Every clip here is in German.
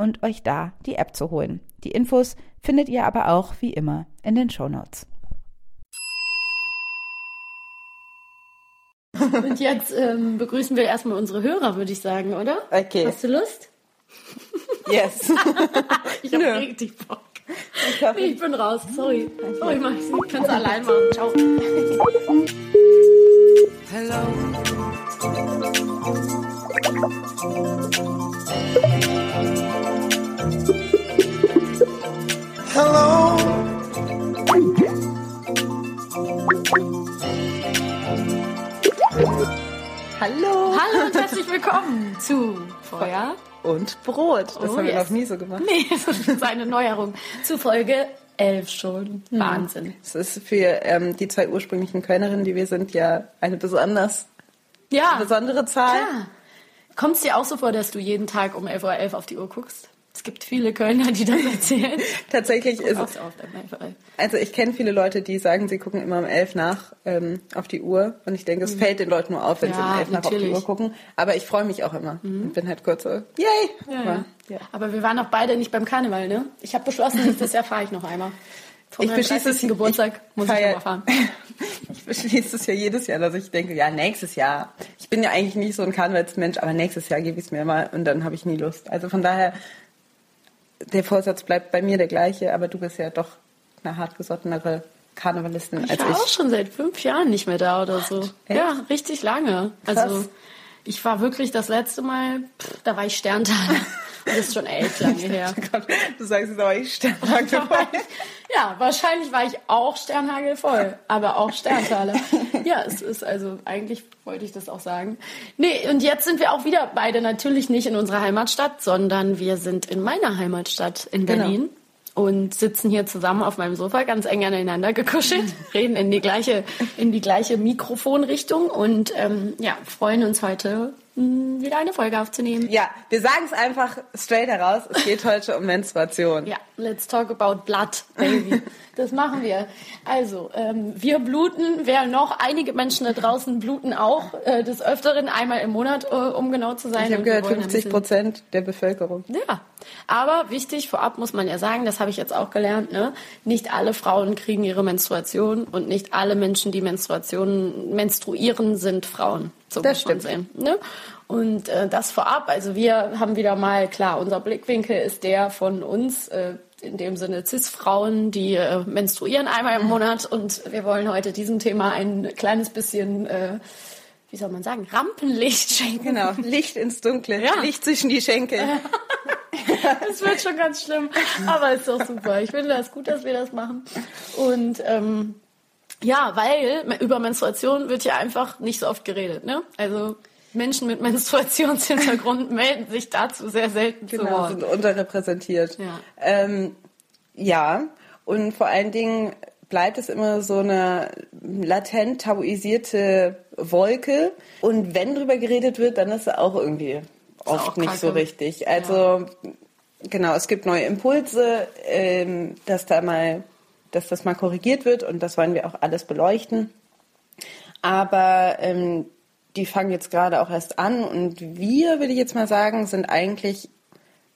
und euch da die App zu holen. Die Infos findet ihr aber auch wie immer in den Show Notes. Und jetzt ähm, begrüßen wir erstmal unsere Hörer, würde ich sagen, oder? Okay. Hast du Lust? Yes. ich habe richtig Bock. Ich, nee, ich bin raus, sorry. Sorry, mach ich kannst du allein machen. Ciao. Hello. Hello. Hallo. Hallo und herzlich willkommen zu Feuer und Brot. Das oh, haben wir yes. noch nie so gemacht. Nee, das ist eine Neuerung. Zu Folge 11 schon. Hm. Wahnsinn. Das ist für ähm, die zwei ursprünglichen Kölnerinnen, die wir sind, ja eine besonders ja. besondere Zahl. Kommt es dir auch so vor, dass du jeden Tag um 11.11 Uhr .11 auf die Uhr guckst? Es gibt viele Kölner, die das erzählen. Tatsächlich ist es. Also ich kenne viele Leute, die sagen, sie gucken immer um elf nach ähm, auf die Uhr. Und ich denke, es mhm. fällt den Leuten nur auf, wenn ja, sie um elf nach auf die Uhr gucken. Aber ich freue mich auch immer mhm. und bin halt kurz so, yay! Ja, Aber, ja. Aber wir waren auch beide nicht beim Karneval, ne? Ich habe beschlossen, nächstes Jahr fahre ich noch einmal. Von ich beschließe es Geburtstag ich muss ich mal fahren. ich beschließe es ja jedes Jahr, dass ich denke, ja, nächstes Jahr. Ich bin ja eigentlich nicht so ein Karnevalsmensch, aber nächstes Jahr gebe ich es mir mal und dann habe ich nie Lust. Also von daher der Vorsatz bleibt bei mir der gleiche, aber du bist ja doch eine hartgesottenere Karnevalistin ich als ich. Ich war auch schon seit fünf Jahren nicht mehr da oder so. Echt? Ja, richtig lange. Krass. Also ich war wirklich das letzte Mal, pff, da war ich Sterntaler. Das ist schon echt lange her. du sagst jetzt aber ich Sternhagelvoll. ja, wahrscheinlich war ich auch Sternhagelvoll, aber auch Sterntaler. Ja, es ist also, eigentlich wollte ich das auch sagen. Nee, und jetzt sind wir auch wieder beide natürlich nicht in unserer Heimatstadt, sondern wir sind in meiner Heimatstadt in genau. Berlin. Genau und sitzen hier zusammen auf meinem Sofa, ganz eng aneinander gekuschelt, reden in die gleiche, in die gleiche Mikrofonrichtung und ähm, ja, freuen uns heute wieder eine Folge aufzunehmen. Ja, wir sagen es einfach straight heraus. Es geht heute um Menstruation. Ja, let's talk about blood, baby. das machen wir. Also, ähm, wir bluten. Wer noch? Einige Menschen da draußen bluten auch äh, des Öfteren einmal im Monat, äh, um genau zu sein. Ich habe gehört, 50 Prozent der Bevölkerung. Ja, aber wichtig, vorab muss man ja sagen, das habe ich jetzt auch gelernt, ne? nicht alle Frauen kriegen ihre Menstruation und nicht alle Menschen, die Menstruation menstruieren, sind Frauen. So das stimmt. Sehen, ne? Und äh, das vorab, also wir haben wieder mal, klar, unser Blickwinkel ist der von uns, äh, in dem Sinne Cis-Frauen, die äh, menstruieren einmal im Monat und wir wollen heute diesem Thema ein kleines bisschen, äh, wie soll man sagen, Rampenlicht schenken. Genau, Licht ins Dunkle, ja. Licht zwischen die Schenkel. Es wird schon ganz schlimm, aber ist doch super. Ich finde das gut, dass wir das machen. Und ähm, ja, weil über Menstruation wird ja einfach nicht so oft geredet. Ne? Also Menschen mit Menstruationshintergrund melden sich dazu sehr selten genau, zu Wort. sind unterrepräsentiert. Ja. Ähm, ja, und vor allen Dingen bleibt es immer so eine latent tabuisierte Wolke. Und wenn drüber geredet wird, dann ist es auch irgendwie oft auch nicht so richtig. Also ja. genau, es gibt neue Impulse, ähm, dass da mal, dass das mal korrigiert wird und das wollen wir auch alles beleuchten. Aber ähm, die fangen jetzt gerade auch erst an und wir, würde ich jetzt mal sagen, sind eigentlich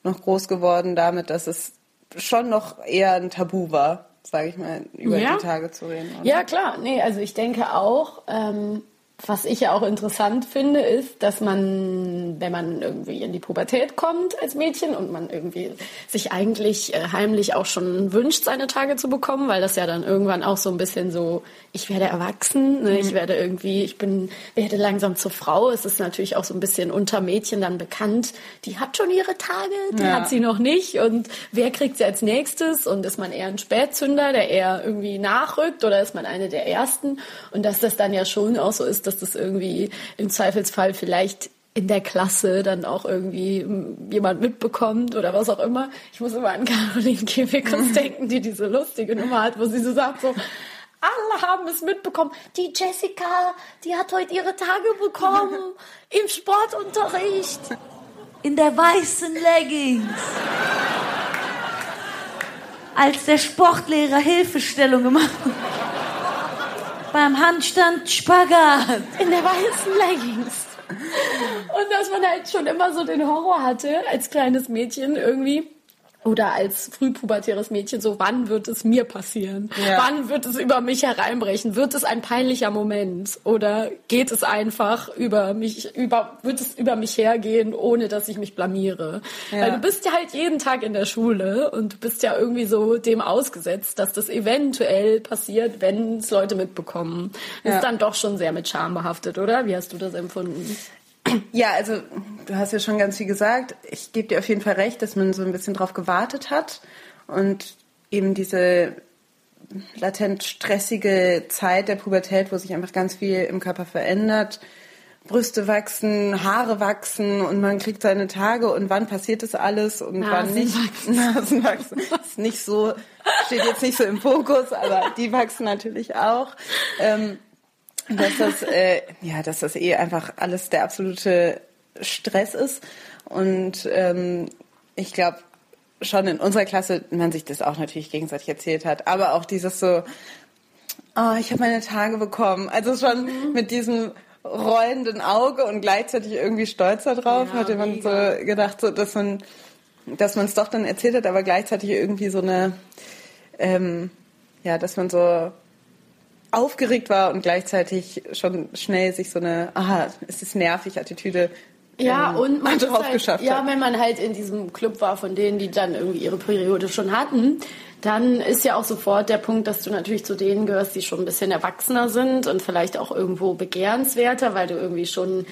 noch groß geworden damit, dass es schon noch eher ein Tabu war, sage ich mal, über ja. die Tage zu reden. Oder? Ja, klar. Nee, also ich denke auch, ähm, was ich ja auch interessant finde, ist, dass man, wenn man irgendwie in die Pubertät kommt als Mädchen und man irgendwie sich eigentlich äh, heimlich auch schon wünscht, seine Tage zu bekommen, weil das ja dann irgendwann auch so ein bisschen so, ich werde erwachsen, ne, ich mhm. werde irgendwie, ich bin, werde langsam zur Frau. Es ist natürlich auch so ein bisschen unter Mädchen dann bekannt, die hat schon ihre Tage, die ja. hat sie noch nicht und wer kriegt sie als nächstes und ist man eher ein Spätzünder, der eher irgendwie nachrückt oder ist man eine der ersten und dass das dann ja schon auch so ist, dass das irgendwie im Zweifelsfall vielleicht in der Klasse dann auch irgendwie jemand mitbekommt oder was auch immer. Ich muss immer an Caroline Kebekus denken, die diese lustige Nummer hat, wo sie so sagt so, alle haben es mitbekommen. Die Jessica, die hat heute ihre Tage bekommen im Sportunterricht. In der weißen Leggings. Als der Sportlehrer Hilfestellung gemacht hat beim Handstand Spagat. In der weißen Leggings. Und dass man halt schon immer so den Horror hatte, als kleines Mädchen irgendwie, oder als frühpubertäres Mädchen so, wann wird es mir passieren? Ja. Wann wird es über mich hereinbrechen? Wird es ein peinlicher Moment? Oder geht es einfach über mich, über, wird es über mich hergehen, ohne dass ich mich blamiere? Ja. Weil du bist ja halt jeden Tag in der Schule und du bist ja irgendwie so dem ausgesetzt, dass das eventuell passiert, wenn es Leute mitbekommen. Ja. Ist dann doch schon sehr mit Scham behaftet, oder? Wie hast du das empfunden? Ja, also du hast ja schon ganz viel gesagt. Ich gebe dir auf jeden Fall recht, dass man so ein bisschen drauf gewartet hat und eben diese latent stressige Zeit der Pubertät, wo sich einfach ganz viel im Körper verändert. Brüste wachsen, Haare wachsen und man kriegt seine Tage und wann passiert das alles und Nasen wann nicht. Wachsen. Nasen wachsen. ist nicht so, steht jetzt nicht so im Fokus, aber die wachsen natürlich auch. Ähm, dass das, äh, ja, dass das eh einfach alles der absolute Stress ist. Und ähm, ich glaube, schon in unserer Klasse man sich das auch natürlich gegenseitig erzählt hat, aber auch dieses so, oh, ich habe meine Tage bekommen. Also schon mhm. mit diesem rollenden Auge und gleichzeitig irgendwie stolz darauf, ja, hatte man mega. so gedacht, so, dass man dass man es doch dann erzählt hat, aber gleichzeitig irgendwie so eine, ähm, ja, dass man so aufgeregt war und gleichzeitig schon schnell sich so eine, aha, es ist nervig Attitüde ja, ähm, und man drauf halt, geschafft ja, hat. wenn man halt in diesem Club war von denen, die dann irgendwie ihre Periode schon hatten, dann ist ja auch sofort der Punkt, dass du natürlich zu denen gehörst, die schon ein bisschen erwachsener sind und vielleicht auch irgendwo begehrenswerter, weil du irgendwie schon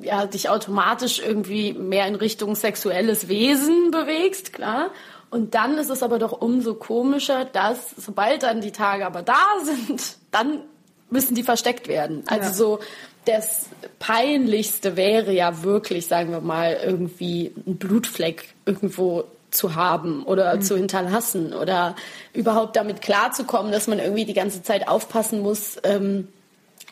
ja, dich automatisch irgendwie mehr in Richtung sexuelles Wesen bewegst, klar. Und dann ist es aber doch umso komischer, dass sobald dann die Tage aber da sind, dann müssen die versteckt werden. Also ja. so das peinlichste wäre ja wirklich, sagen wir mal, irgendwie ein Blutfleck irgendwo zu haben oder mhm. zu hinterlassen oder überhaupt damit klarzukommen, dass man irgendwie die ganze Zeit aufpassen muss, ähm,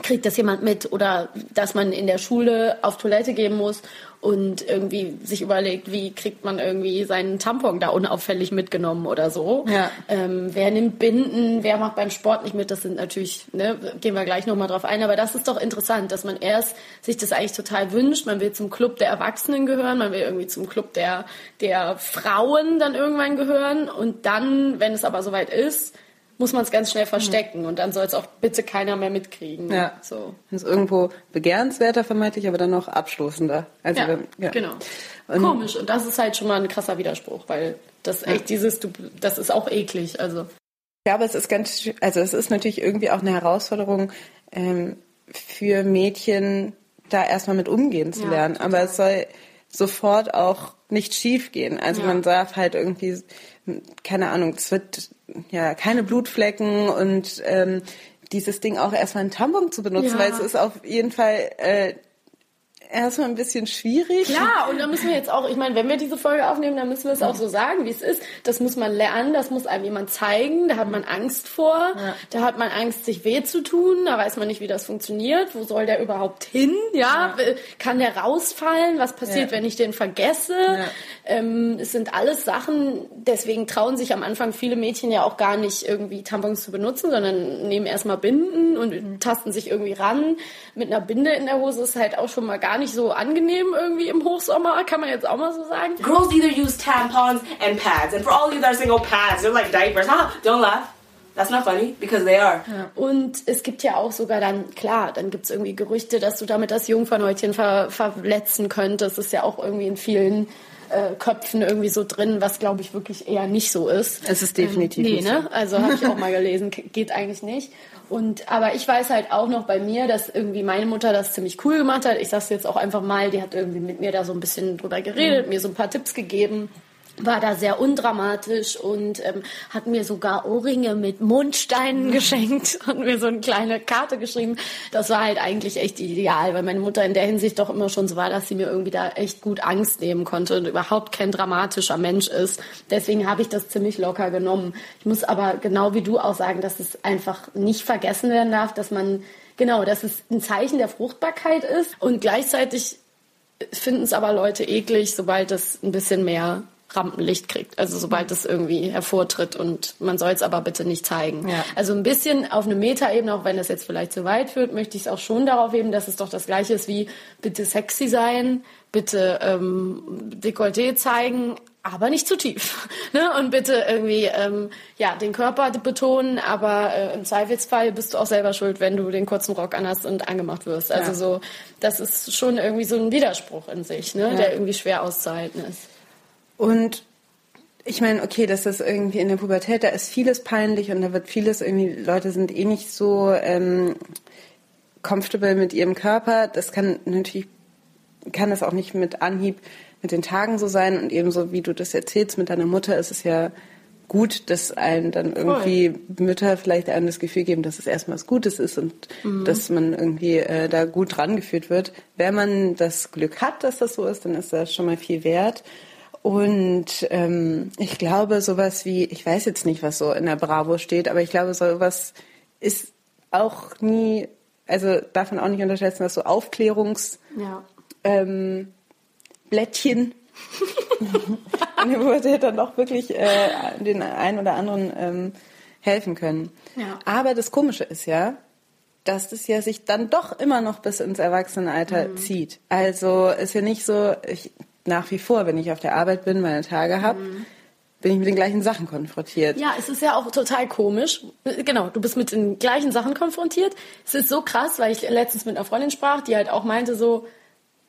kriegt das jemand mit oder dass man in der Schule auf Toilette gehen muss und irgendwie sich überlegt, wie kriegt man irgendwie seinen Tampon da unauffällig mitgenommen oder so. Ja. Ähm, wer nimmt Binden, wer macht beim Sport nicht mit, das sind natürlich, ne, gehen wir gleich nochmal drauf ein, aber das ist doch interessant, dass man erst sich das eigentlich total wünscht, man will zum Club der Erwachsenen gehören, man will irgendwie zum Club der, der Frauen dann irgendwann gehören und dann, wenn es aber soweit ist, muss man es ganz schnell verstecken und dann soll es auch bitte keiner mehr mitkriegen. Ja. So. Das ist irgendwo begehrenswerter vermeintlich, aber dann noch abstoßender. Also, Ja, wenn- ja. genau. Und- Komisch. Und das ist halt schon mal ein krasser Widerspruch, weil das echt dieses, du, das ist auch eklig. Also Ja, aber es ist ganz, also es ist natürlich irgendwie auch eine Herausforderung ähm, für Mädchen, da erstmal mit umgehen zu Ja, lernen. total. Aber es soll sofort auch nicht schief gehen. Also Ja. man darf halt irgendwie, keine Ahnung, es wird ja keine Blutflecken und ähm, dieses Ding auch erstmal einen Tampon zu benutzen, Ja. weil es ist auf jeden Fall äh, erstmal ein bisschen schwierig. Ja, und da müssen wir jetzt auch, ich meine, wenn wir diese Folge aufnehmen, dann müssen wir es auch so sagen, wie es ist. Das muss man lernen, das muss einem jemand zeigen, da hat man Angst vor, da hat man Angst, sich weh zu tun, da weiß man nicht, wie das funktioniert, wo soll der überhaupt hin, ja, kann der rausfallen, was passiert, Ja. wenn ich den vergesse, ähm, es sind alles Sachen, deswegen trauen sich am Anfang viele Mädchen ja auch gar nicht irgendwie Tampons zu benutzen, sondern nehmen erstmal Binden und tasten sich irgendwie ran. Mit einer Binde in der Hose ist halt auch schon mal gar nicht so angenehm irgendwie im Hochsommer, kann man jetzt auch mal so sagen. Girls either use tampons and pads, and for all you that are saying, oh, pads, they're like diapers. Haha, don't laugh. That's not funny because they are. Und es gibt ja auch sogar dann, klar, dann gibt's irgendwie Gerüchte, dass du damit das Jungfernhäutchen ver verletzen könntest. Das ist ja auch irgendwie in vielen äh, Köpfen irgendwie so drin, was glaube ich wirklich eher nicht so ist. Es ist definitiv Nee, nicht ne? Also habe ich auch mal gelesen, geht eigentlich nicht. Und aber ich weiß halt auch noch bei mir, dass irgendwie meine Mutter das ziemlich cool gemacht hat. Ich sag's jetzt auch einfach mal, die hat irgendwie mit mir da so ein bisschen drüber geredet, mir so ein paar Tipps gegeben. War da sehr undramatisch und ähm, hat mir sogar Ohrringe mit Mundsteinen geschenkt und mir so eine kleine Karte geschrieben. Das war halt eigentlich echt ideal, weil meine Mutter in der Hinsicht doch immer schon so war, dass sie mir irgendwie da echt gut Angst nehmen konnte und überhaupt kein dramatischer Mensch ist. Deswegen habe ich das ziemlich locker genommen. Ich muss aber genau wie du auch sagen, dass es einfach nicht vergessen werden darf, dass man, genau, dass es ein Zeichen der Fruchtbarkeit ist und gleichzeitig finden es aber Leute eklig, sobald es ein bisschen mehr Rampenlicht kriegt. Also sobald es irgendwie hervortritt und man soll es aber bitte nicht zeigen. Ja. Also ein bisschen auf eine Metaebene, auch wenn das jetzt vielleicht zu weit führt, möchte ich es auch schon darauf heben, dass es doch das Gleiche ist wie bitte sexy sein, bitte ähm, Dekolleté zeigen, aber nicht zu tief. Ne? Und bitte irgendwie ähm, ja den Körper betonen, aber äh, im Zweifelsfall bist du auch selber schuld, wenn du den kurzen Rock anhast und angemacht wirst. Also Ja. so, das ist schon irgendwie so ein Widerspruch in sich, ne? der irgendwie schwer auszuhalten ist. Und ich meine, okay, das ist irgendwie in der Pubertät, da ist vieles peinlich und da wird vieles irgendwie, Leute sind eh nicht so ähm, comfortable mit ihrem Körper. Das kann natürlich, kann das auch nicht mit Anhieb mit den Tagen so sein und ebenso wie du das erzählst mit deiner Mutter ist es ja gut, dass einem dann irgendwie Mütter vielleicht einem das Gefühl geben, dass es erstmal was Gutes ist und dass man irgendwie äh, da gut rangeführt wird. Wenn man das Glück hat, dass das so ist, dann ist das schon mal viel wert. Und ähm, ich glaube, sowas wie, ich weiß jetzt nicht, was so in der Bravo steht, aber ich glaube, sowas ist auch nie, also darf man auch nicht unterschätzen, dass so Aufklärungs Ja. ähm, Blättchen dann doch wirklich äh, den einen oder anderen ähm, helfen können. Ja. Aber das Komische ist ja, dass das ja sich dann doch immer noch bis ins Erwachsenenalter Mhm. zieht. Also ist ja nicht so, ich, nach wie vor, wenn ich auf der Arbeit bin, meine Tage habe, bin ich mit den gleichen Sachen konfrontiert. Mhm. Ja, es ist ja auch total komisch. Genau, du bist mit den gleichen Sachen konfrontiert. Es ist so krass, weil ich letztens mit einer Freundin sprach, die halt auch meinte so,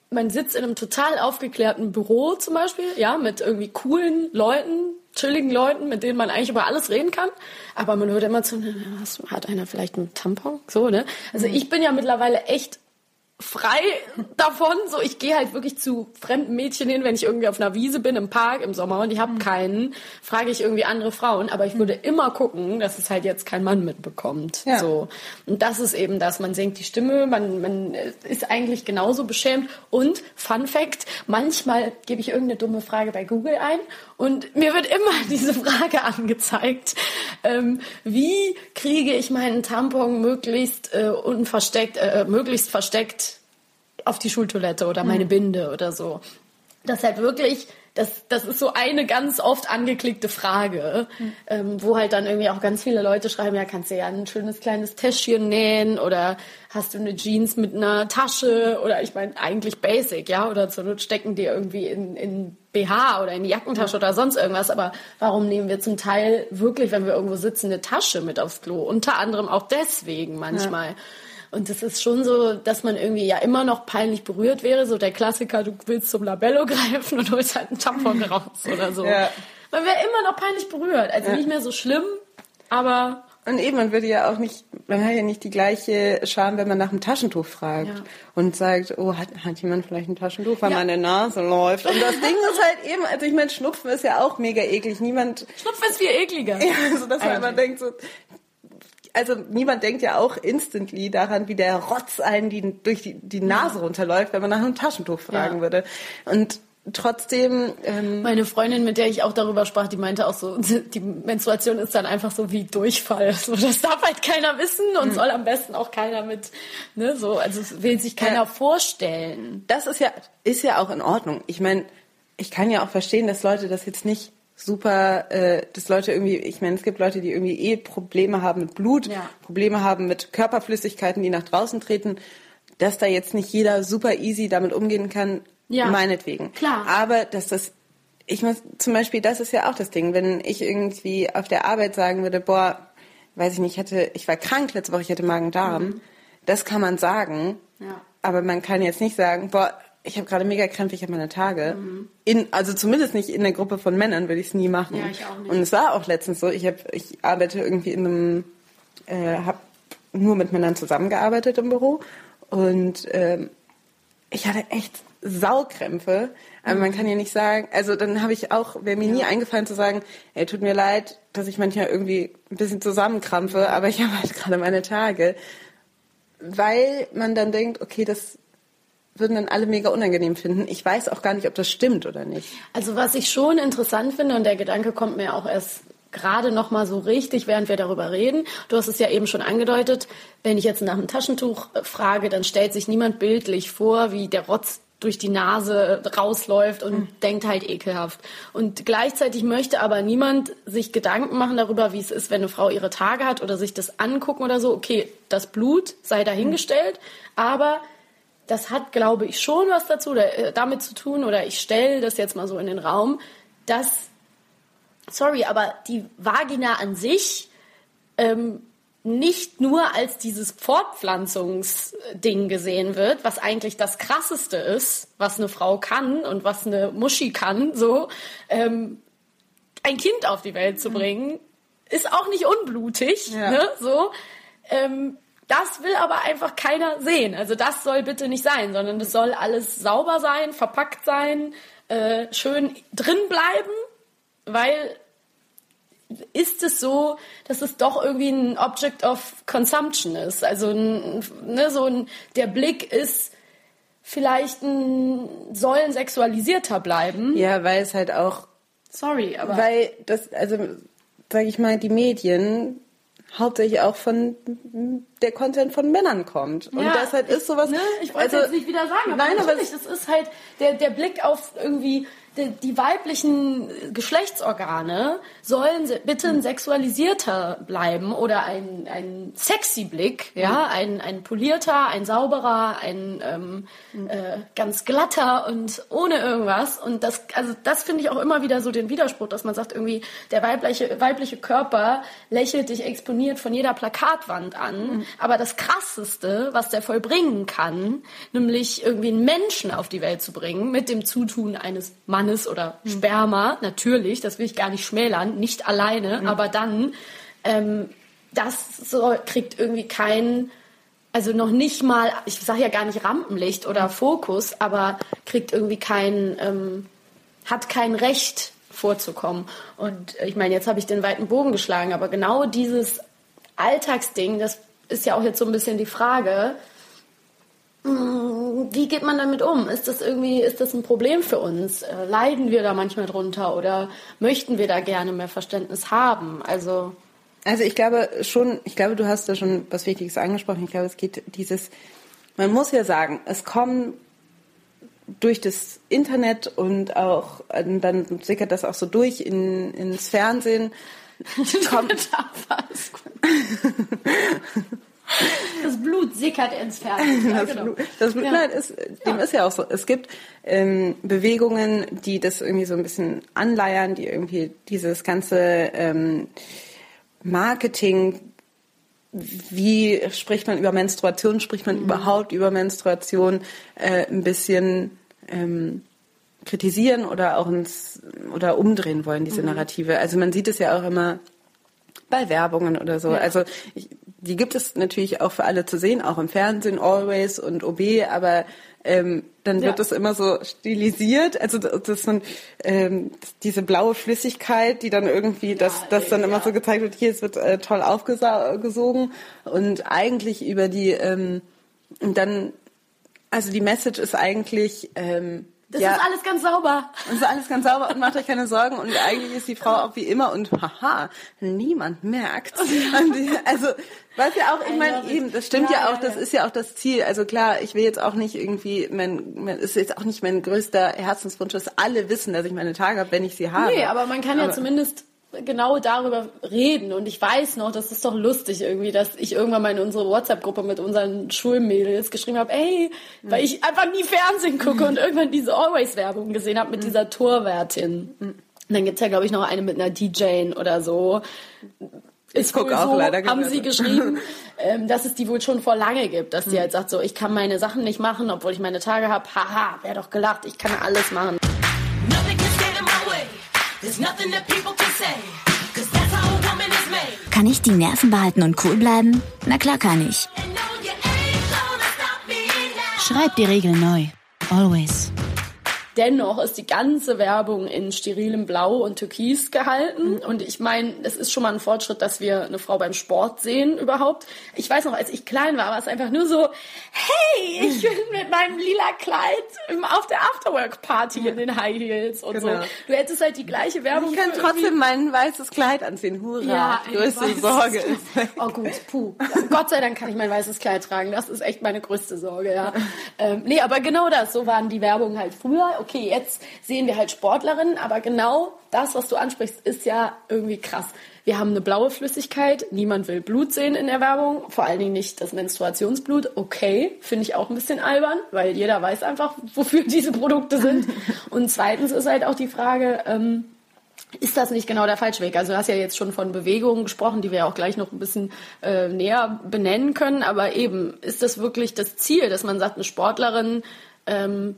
man sitzt in einem total aufgeklärten Büro zum Beispiel, ja, mit irgendwie coolen Leuten, chilligen Leuten, mit denen man eigentlich über alles reden kann. Aber man hört immer zu, hat einer vielleicht einen Tampon? So, ne? Also ich bin ja mittlerweile echt frei davon. So, ich gehe halt wirklich zu fremden Mädchen hin, wenn ich irgendwie auf einer Wiese bin im Park im Sommer und ich habe keinen, frage ich irgendwie andere Frauen. Aber ich würde immer gucken, dass es halt jetzt kein Mann mitbekommt. Ja. So und das ist eben das. Man senkt die Stimme, man man ist eigentlich genauso beschämt. Und Fun Fact: Manchmal gebe ich irgendeine dumme Frage bei Google ein und mir wird immer diese Frage angezeigt. ähm, wie kriege ich meinen Tampon möglichst äh, unversteckt, äh, möglichst versteckt auf die Schultoilette oder meine Binde oder so. Das halt wirklich, das, das ist so eine ganz oft angeklickte Frage, ähm, wo halt dann irgendwie auch ganz viele Leute schreiben, ja, kannst du ja ein schönes kleines Täschchen nähen oder hast du eine Jeans mit einer Tasche oder ich meine eigentlich basic, ja, oder zur Not stecken die irgendwie in, in BH oder in die Jackentasche oder sonst irgendwas, aber warum nehmen wir zum Teil wirklich, wenn wir irgendwo sitzen, eine Tasche mit aufs Klo? Unter anderem auch deswegen manchmal. Und es ist schon so, dass man irgendwie ja immer noch peinlich berührt wäre. So der Klassiker, du willst zum Labello greifen und holst halt einen Tampon raus oder so. Ja. Man wäre immer noch peinlich berührt. Also nicht mehr so schlimm, aber Und eben, man würde ja auch nicht, man hat ja nicht die gleiche Scham, wenn man nach einem Taschentuch fragt Ja. und sagt, oh, hat, hat jemand vielleicht ein Taschentuch, weil Ja. meine Nase läuft. Und das Ding ist halt eben, also ich meine, Schnupfen ist ja auch mega eklig. Niemand, Schnupfen ist viel ekliger. ja, also dass man immer Eigentlich. denkt so, also niemand denkt ja auch instantly daran, wie der Rotz einen die, durch die, die Nase runterläuft, wenn man nach einem Taschentuch fragen Ja. würde. Und trotzdem, ähm, Meine Freundin, mit der ich auch darüber sprach, die meinte auch so, die Menstruation ist dann einfach so wie Durchfall. So, das darf halt keiner wissen und soll am besten auch keiner mit, ne, so, also will sich keiner Ja. vorstellen. das ist ja, ist ja auch in Ordnung. Ich meine, ich kann ja auch verstehen, dass Leute das jetzt nicht super, äh, dass Leute irgendwie, ich meine, es gibt Leute, die irgendwie eh Probleme haben mit Blut, Ja. Probleme haben mit Körperflüssigkeiten, die nach draußen treten, dass da jetzt nicht jeder super easy damit umgehen kann, Ja. meinetwegen. Klar. Aber dass das, ich muss zum Beispiel, das ist ja auch das Ding, wenn ich irgendwie auf der Arbeit sagen würde, boah, weiß ich nicht, ich hatte, ich war krank letzte Woche, ich hatte Magen-Darm, das kann man sagen, Ja. aber man kann jetzt nicht sagen, boah, ich habe gerade mega Krämpfe, ich habe meine Tage. In, also zumindest nicht in der Gruppe von Männern würde ich es nie machen. Ja, ich auch nicht. Und es war auch letztens so, ich habe, ich arbeite irgendwie in einem, äh, habe nur mit Männern zusammengearbeitet im Büro und ähm, ich hatte echt Saukrämpfe. Aber man kann ja nicht sagen, also dann habe ich auch, wäre mir nie eingefallen zu sagen, ey, tut mir leid, dass ich manchmal irgendwie ein bisschen zusammenkrampfe, aber ich habe halt gerade meine Tage. Weil man dann denkt, okay, das würden dann alle mega unangenehm finden. Ich weiß auch gar nicht, ob das stimmt oder nicht. Also was ich schon interessant finde, und der Gedanke kommt mir auch erst gerade noch mal so richtig, während wir darüber reden. Du hast es ja eben schon angedeutet. Wenn ich jetzt nach einem Taschentuch äh, frage, dann stellt sich niemand bildlich vor, wie der Rotz durch die Nase rausläuft und denkt halt ekelhaft. Und gleichzeitig möchte aber niemand sich Gedanken machen darüber, wie es ist, wenn eine Frau ihre Tage hat oder sich das angucken oder so. Okay, das Blut sei dahingestellt, aber das hat, glaube ich, schon was dazu, oder, äh, damit zu tun, oder ich stelle das jetzt mal so in den Raum, dass, sorry, aber die Vagina an sich ähm, nicht nur als dieses Fortpflanzungsding gesehen wird, was eigentlich das Krasseste ist, was eine Frau kann und was eine Muschi kann, so, ähm, ein Kind auf die Welt zu bringen, ist auch nicht unblutig, Ja. ne, so. Ähm, das will aber einfach keiner sehen. Also das soll bitte nicht sein, sondern es soll alles sauber sein, verpackt sein, äh, schön drin bleiben, weil ist es so, dass es doch irgendwie ein Object of Consumption ist. Also ne, so ein, der Blick ist vielleicht ein, soll ein sexualisierter bleiben. Ja, weil es halt auch, Sorry, aber weil das, also sage ich mal, die Medien hauptsächlich auch von der Content von Männern kommt. Und Ja, deshalb ist sowas. Ne? Ich wollte also, jetzt nicht wieder sagen, aber nein, aber natürlich, das ist halt der, der Blick auf irgendwie die, weiblichen Geschlechtsorgane sollen bitte ein sexualisierter bleiben oder ein, ein sexy Blick, ja, ein, ein polierter, ein sauberer, ein ähm, äh, ganz glatter und ohne irgendwas. Und das, also das finde ich auch immer wieder so den Widerspruch, dass man sagt irgendwie, der weibliche, weibliche Körper lächelt dich exponiert von jeder Plakatwand an. Aber das krasseste, was der vollbringen kann, nämlich irgendwie einen Menschen auf die Welt zu bringen, mit dem Zutun eines Mannes oder Sperma, natürlich, das will ich gar nicht schmälern, nicht alleine, aber dann, ähm, das so, kriegt irgendwie kein, also noch nicht mal, ich sage ja gar nicht Rampenlicht oder Fokus, aber kriegt irgendwie kein, ähm, hat kein Recht vorzukommen. Und ich meine, jetzt habe ich den weiten Bogen geschlagen, aber genau dieses Alltagsding, das ist ja auch jetzt so ein bisschen die Frage, wie geht man damit um? Ist das irgendwie, ist das ein Problem für uns? Äh, Leiden wir da manchmal drunter oder möchten wir da gerne mehr Verständnis haben? Also, Also ich glaube schon, ich glaube, du hast da schon was Wichtiges angesprochen. Ich glaube, es geht dieses, man muss ja sagen, es kommen durch das Internet und auch, und dann sickert das auch so durch in, ins Fernsehen. Kommt, Das Blut sickert ins Fernsehen. Ja, das genau. Blut, das Blut, nein, ist, dem ist ja auch so. Es gibt ähm, Bewegungen, die das irgendwie so ein bisschen anleiern, die irgendwie dieses ganze ähm, Marketing, wie spricht man über Menstruation, spricht man überhaupt über Menstruation, äh, ein bisschen ähm, kritisieren oder auch ins oder umdrehen wollen, diese Narrative. Also man sieht es ja auch immer bei Werbungen oder so. Also ich, die gibt es natürlich auch für alle zu sehen, auch im Fernsehen, Always und OB, aber ähm, dann wird Ja. das immer so stilisiert, also das das man ähm, diese blaue Flüssigkeit, die dann irgendwie, das, das dann immer so gezeigt wird, hier es wird äh, toll aufgesogen und eigentlich über die ähm, und dann, also die Message ist eigentlich ähm, Das ja, ist alles ganz sauber. es ist alles ganz sauber und macht euch keine Sorgen. Und eigentlich ist die Frau auch wie immer und haha, niemand merkt. Die, also, was ja auch, ich meine, eben, das stimmt Ja, ja, auch, das ist ja auch das Ziel. Also klar, ich will jetzt auch nicht irgendwie, mein, mein ist jetzt auch nicht mein größter Herzenswunsch, dass alle wissen, dass ich meine Tage habe, wenn ich sie habe. Nee, aber man kann ja Aber- zumindest genau darüber reden. Und ich weiß noch, das ist doch lustig irgendwie, dass ich irgendwann mal in unsere WhatsApp-Gruppe mit unseren Schulmädels geschrieben habe, ey, weil ich einfach nie Fernsehen gucke und irgendwann diese Always-Werbung gesehen habe mit dieser Torwärtin. Und dann gibt's ja, glaube ich, noch eine mit einer DJ oder so. Ist guck wohl auch so, leider haben sie geschrieben, ähm, dass es die wohl schon vor lange gibt, dass die halt sagt so, ich kann meine Sachen nicht machen, obwohl ich meine Tage habe. Haha, wer doch gelacht, ich kann alles machen. Nothing Kann ich die Nerven behalten und cool bleiben? Na klar kann ich. Schreib die Regel neu. Always. Dennoch ist die ganze Werbung in sterilem Blau und Türkis gehalten. Und ich meine, es ist schon mal ein Fortschritt, dass wir eine Frau beim Sport sehen überhaupt. Ich weiß noch, als ich klein war, war es einfach nur so, hey, ich bin mit meinem lila Kleid auf der Afterwork-Party in den High Heels und Genau. so. Du hättest halt die gleiche Werbung. ich kann trotzdem mein weißes Kleid anziehen. Hurra. ja, die größte Sorge Kleid. ist weg. Oh gut, puh. Gott sei Dank kann ich mein weißes Kleid tragen. Das ist echt meine größte Sorge, ja. Ähm, nee, aber genau das. So waren die Werbungen halt früher. Okay, jetzt sehen wir halt Sportlerinnen, aber genau das, was du ansprichst, ist ja irgendwie krass. Wir haben eine blaue Flüssigkeit. Niemand will Blut sehen in der Werbung. Vor allen Dingen nicht das Menstruationsblut. Okay, finde ich auch ein bisschen albern, weil jeder weiß einfach, wofür diese Produkte sind. Und zweitens ist halt auch die Frage, ähm, ist das nicht genau der falsche Weg? Also du hast ja jetzt schon von Bewegungen gesprochen, die wir auch gleich noch ein bisschen äh, näher benennen können. Aber eben, ist das wirklich das Ziel, dass man sagt, eine Sportlerin ähm,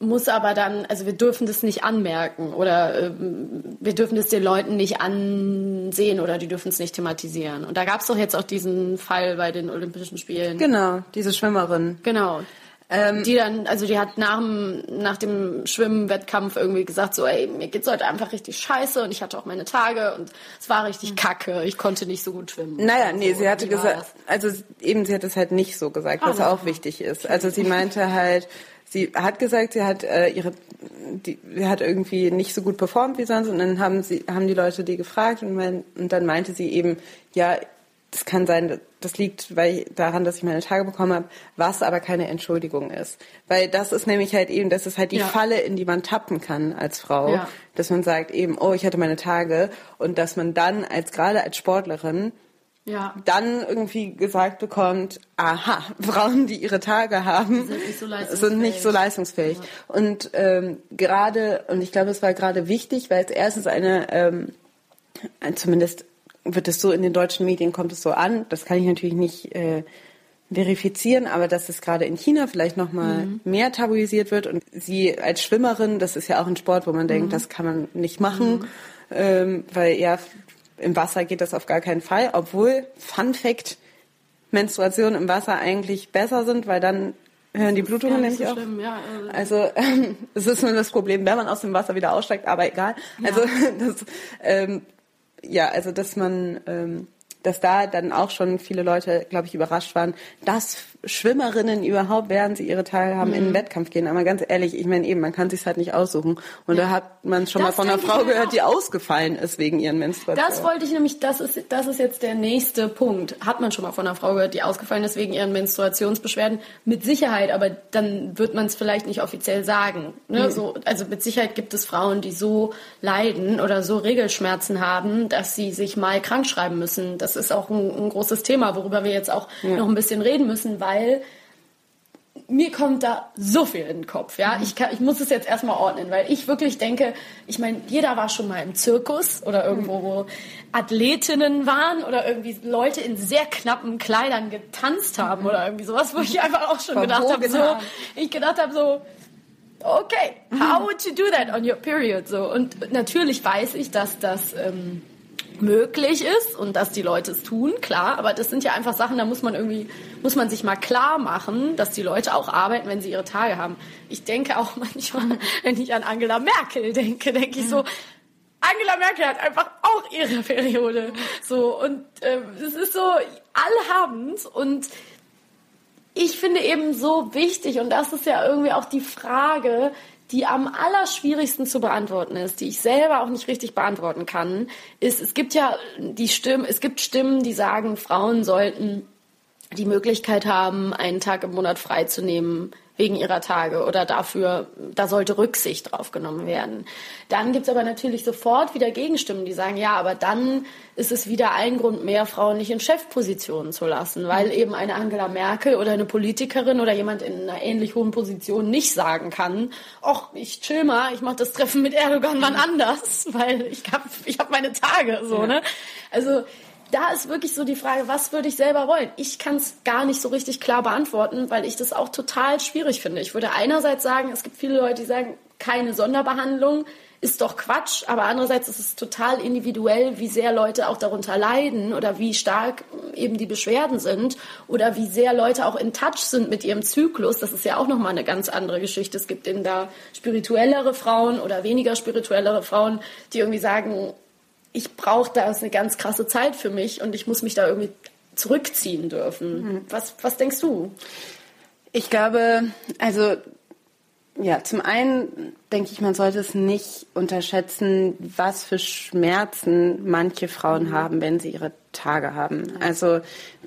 muss aber dann, also wir dürfen das nicht anmerken oder ähm, wir dürfen das den Leuten nicht ansehen oder die dürfen es nicht thematisieren. Und da gab es doch jetzt auch diesen Fall bei den Olympischen Spielen. Genau, diese Schwimmerin. Genau. Ähm, die dann, also die hat nach dem, nach dem Schwimmenwettkampf irgendwie gesagt, so, ey, mir geht's heute einfach richtig scheiße und ich hatte auch meine Tage und es war richtig kacke. Ich konnte nicht so gut schwimmen. Naja, nee, So, sie hatte gesagt, also eben, sie hat es halt nicht so gesagt, was Ah, auch wichtig ist. Also sie meinte halt, sie hat gesagt, sie hat äh, ihre, die, sie hat irgendwie nicht so gut performt wie sonst und dann haben sie, haben die Leute die gefragt und, mein, und dann meinte sie eben, ja, das kann sein, das liegt weil ich, daran, dass ich meine Tage bekommen habe, was aber keine Entschuldigung ist. Weil das ist nämlich halt eben, das ist halt die Ja. Falle, in die man tappen kann als Frau, Ja. dass man sagt eben, oh, ich hatte meine Tage und dass man dann als gerade als Sportlerin Ja. dann irgendwie gesagt bekommt, aha, Frauen, die ihre Tage haben, Sind nicht so leistungsfähig. sind nicht so leistungsfähig. Und ähm, gerade, und ich glaube, es war gerade wichtig, weil es erstens eine, ähm, zumindest wird es so in den deutschen Medien, kommt es so an, das kann ich natürlich nicht äh, verifizieren, aber dass es gerade in China vielleicht noch mal Mhm. mehr tabuisiert wird und sie als Schwimmerin, das ist ja auch ein Sport, wo man Mhm. denkt, das kann man nicht machen, ähm, weil ja im Wasser geht das auf gar keinen Fall, obwohl Fun Fact Menstruationen im Wasser eigentlich besser sind, weil dann hören die Blutungen nämlich so auf. ja. äh, Also ähm, es ist nur das Problem, wenn man aus dem Wasser wieder aussteigt, aber egal. Also das, ähm, ja, also dass man, ähm, dass da dann auch schon viele Leute, glaube ich, überrascht waren, dass Schwimmerinnen überhaupt, während sie ihre Tage haben, in den Wettkampf gehen. Aber ganz ehrlich, ich meine eben, man kann sich halt nicht aussuchen. Und da hat man schon Das mal von einer Frau gehört, auch. die ausgefallen ist wegen ihren Menstruationen. Das wollte ich nämlich, das ist, das ist jetzt der nächste Punkt. Hat man schon mal von einer Frau gehört, die ausgefallen ist wegen ihren Menstruationsbeschwerden? Mit Sicherheit, aber dann wird man es vielleicht nicht offiziell sagen. Ne? So, also mit Sicherheit gibt es Frauen, die so leiden oder so Regelschmerzen haben, dass sie sich mal krank schreiben müssen. Das ist auch ein, ein großes Thema, worüber wir jetzt auch noch ein bisschen reden müssen, weil mir kommt da so viel in den Kopf, ja. Ich, kann, ich muss es jetzt erstmal ordnen, weil ich wirklich denke, ich meine, jeder war schon mal im Zirkus oder irgendwo, wo Athletinnen waren oder irgendwie Leute in sehr knappen Kleidern getanzt haben oder irgendwie sowas, wo ich einfach auch schon gedacht habe, so, ich gedacht habe so, okay, how would you do that on your period? So. Und natürlich weiß ich, dass das ähm, möglich ist und dass die Leute es tun, klar, aber das sind ja einfach Sachen, da muss man irgendwie, muss man sich mal klar machen, dass die Leute auch arbeiten, wenn sie ihre Tage haben. Ich denke auch manchmal, wenn ich an Angela Merkel denke, denke ich so, Angela Merkel hat einfach auch ihre Periode. So, und ähm, es ist so, alle haben's und ich finde eben so wichtig, und das ist ja irgendwie auch die Frage, die am allerschwierigsten zu beantworten ist, die ich selber auch nicht richtig beantworten kann, ist, es gibt ja die Stimmen, es gibt Stimmen, die sagen, Frauen sollten die Möglichkeit haben, einen Tag im Monat freizunehmen wegen ihrer Tage oder dafür, da sollte Rücksicht drauf genommen werden. Dann gibt's aber natürlich sofort wieder Gegenstimmen, die sagen, ja, aber dann ist es wieder ein Grund mehr, Frauen nicht in Chefpositionen zu lassen, weil eben eine Angela Merkel oder eine Politikerin oder jemand in einer ähnlich hohen Position nicht sagen kann, ach, ich chill mal, ich mache das Treffen mit Erdogan wann anders, weil ich hab, ich hab meine Tage, so, ne? Also, da ist wirklich so die Frage, was würde ich selber wollen? Ich kann es gar nicht so richtig klar beantworten, weil ich das auch total schwierig finde. Ich würde einerseits sagen, es gibt viele Leute, die sagen, keine Sonderbehandlung ist doch Quatsch, aber andererseits ist es total individuell, wie sehr Leute auch darunter leiden oder wie stark eben die Beschwerden sind oder wie sehr Leute auch in Touch sind mit ihrem Zyklus. Das ist ja auch nochmal eine ganz andere Geschichte. Es gibt eben da spirituellere Frauen oder weniger spirituellere Frauen, die irgendwie sagen, ich brauche da eine ganz krasse Zeit für mich und ich muss mich da irgendwie zurückziehen dürfen. Was, was denkst du? Ich glaube, also ja, zum einen denke ich, man sollte es nicht unterschätzen, was für Schmerzen manche Frauen haben, wenn sie ihre Tage haben. Also,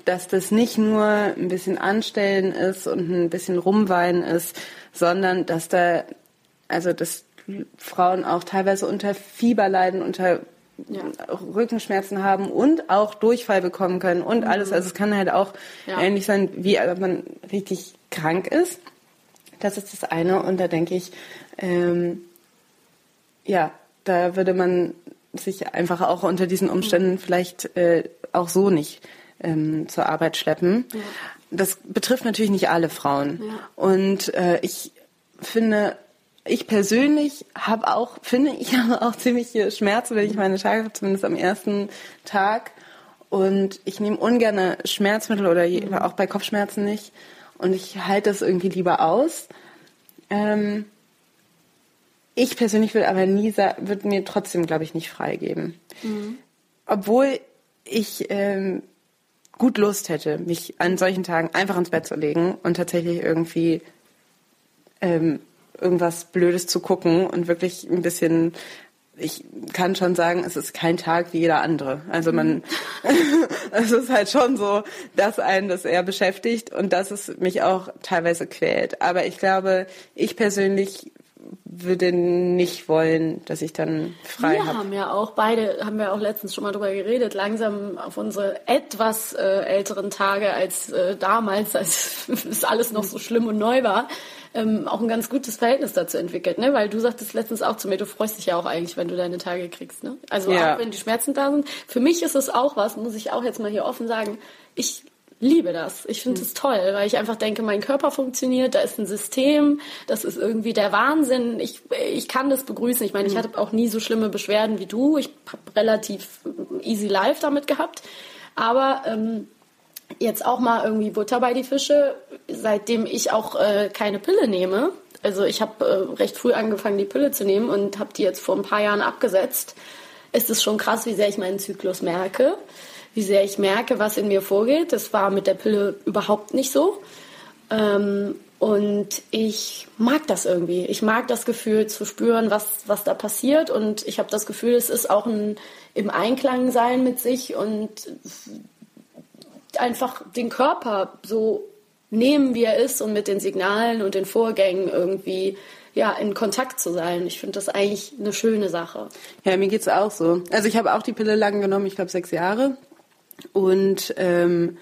dass das nicht nur ein bisschen Anstellen ist und ein bisschen Rumweinen ist, sondern dass da, also, dass Frauen auch teilweise unter Fieber leiden, unter Rückenschmerzen haben und auch Durchfall bekommen können und alles. Also es kann halt auch Ja. ähnlich sein, wie wenn man richtig krank ist. Das ist das eine. Und da denke ich, ähm, ja, da würde man sich einfach auch unter diesen Umständen vielleicht äh, auch so nicht ähm, zur Arbeit schleppen. Das betrifft natürlich nicht alle Frauen. Und äh, ich finde, ich persönlich habe auch, finde ich, habe auch ziemliche Schmerzen, wenn ich meine Tage habe, zumindest am ersten Tag. Und ich nehme ungern Schmerzmittel oder auch bei Kopfschmerzen nicht. Und ich halte das irgendwie lieber aus. Ähm, ich persönlich würde aber nie würde mir trotzdem, glaube ich, nicht freigeben. Obwohl ich ähm, gut Lust hätte, mich an solchen Tagen einfach ins Bett zu legen und tatsächlich irgendwie ähm, irgendwas Blödes zu gucken und wirklich ein bisschen. Ich kann schon sagen, es ist kein Tag wie jeder andere. Also man, es ist halt schon so, dass einen das eher beschäftigt und dass es mich auch teilweise quält. Aber ich glaube, ich persönlich würde nicht wollen, dass ich dann frei wir habe. haben ja auch beide, haben wir auch letztens schon mal drüber geredet, langsam auf unsere etwas äh, älteren Tage als äh, damals, als es alles noch so schlimm und neu war, ähm, auch ein ganz gutes Verhältnis dazu entwickelt, ne? Weil du sagtest letztens auch zu mir, du freust dich ja auch eigentlich, wenn du deine Tage kriegst, ne? Also Ja. auch wenn die Schmerzen da sind. Für mich ist es auch was, muss ich auch jetzt mal hier offen sagen. Ich liebe das. Ich finde es toll, weil ich einfach denke, mein Körper funktioniert, da ist ein System, das ist irgendwie der Wahnsinn. Ich, ich kann das begrüßen. Ich meine, ich hatte auch nie so schlimme Beschwerden wie du. Ich habe relativ easy life damit gehabt. Aber ähm, jetzt auch mal irgendwie Butter bei die Fische, seitdem ich auch äh, keine Pille nehme. Also ich habe äh, recht früh angefangen, die Pille zu nehmen und habe die jetzt vor ein paar Jahren abgesetzt. Ist es schon krass, wie sehr ich meinen Zyklus merke, wie sehr ich merke, was in mir vorgeht. Das war mit der Pille überhaupt nicht so. Ähm, und ich mag das irgendwie. Ich mag das Gefühl zu spüren, was, was da passiert. Und ich habe das Gefühl, es ist auch ein im Einklang sein mit sich und einfach den Körper so nehmen, wie er ist und mit den Signalen und den Vorgängen irgendwie ja, in Kontakt zu sein. Ich finde das eigentlich eine schöne Sache. Ja, mir geht's auch so. Also ich habe auch die Pille lang genommen, ich glaube sechs Jahre. Und ähm,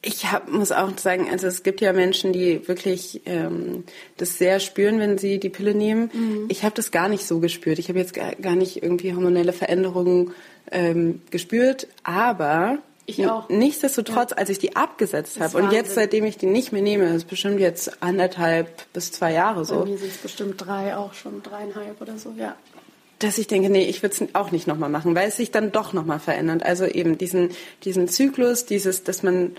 ich hab, muss auch sagen, also es gibt ja Menschen, die wirklich ähm, das sehr spüren, wenn sie die Pille nehmen. Mhm. Ich habe das gar nicht so gespürt. Ich habe jetzt gar, gar nicht irgendwie hormonelle Veränderungen ähm, gespürt, aber Ich auch. nichtsdestotrotz, als ich die abgesetzt Das habe und jetzt, seitdem ich die nicht mehr nehme, ist bestimmt jetzt anderthalb bis zwei Jahre Bei so, mir sind es bestimmt drei, auch schon dreieinhalb oder so, ja. dass ich denke, nee, ich würde es auch nicht nochmal machen, weil es sich dann doch nochmal verändert. Also eben diesen, diesen Zyklus, dieses, dass man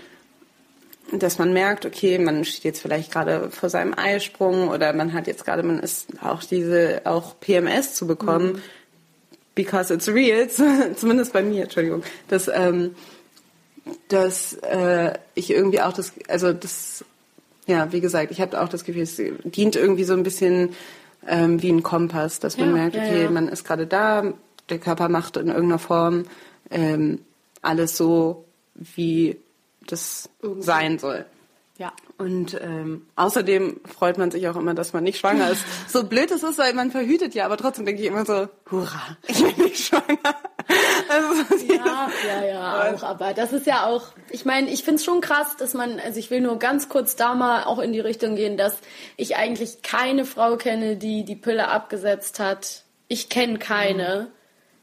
dass man merkt, okay, man steht jetzt vielleicht gerade vor seinem Eisprung oder man hat jetzt gerade, man ist auch diese, auch PMS zu bekommen, because it's real, zumindest bei mir, Entschuldigung, dass, ähm, dass äh, ich irgendwie auch das, also das, ja, wie gesagt, ich habe auch das Gefühl, es dient irgendwie so ein bisschen ähm, wie ein Kompass, dass man Ja, merkt, ja, okay, ja. man ist gerade da, der Körper macht in irgendeiner Form ähm, alles so, wie das Irgendwie. sein soll. Ja. Und ähm, außerdem freut man sich auch immer, dass man nicht schwanger ist. So blöd es ist, weil man verhütet ja, aber trotzdem denke ich immer so, hurra, ich bin nicht schwanger. Also, Ja, ja, ja, auch. Aber das ist ja auch, ich meine, ich finde es schon krass, dass man, also ich will nur ganz kurz da mal auch in die Richtung gehen, dass ich eigentlich keine Frau kenne, die die Pille abgesetzt hat. Ich kenne keine,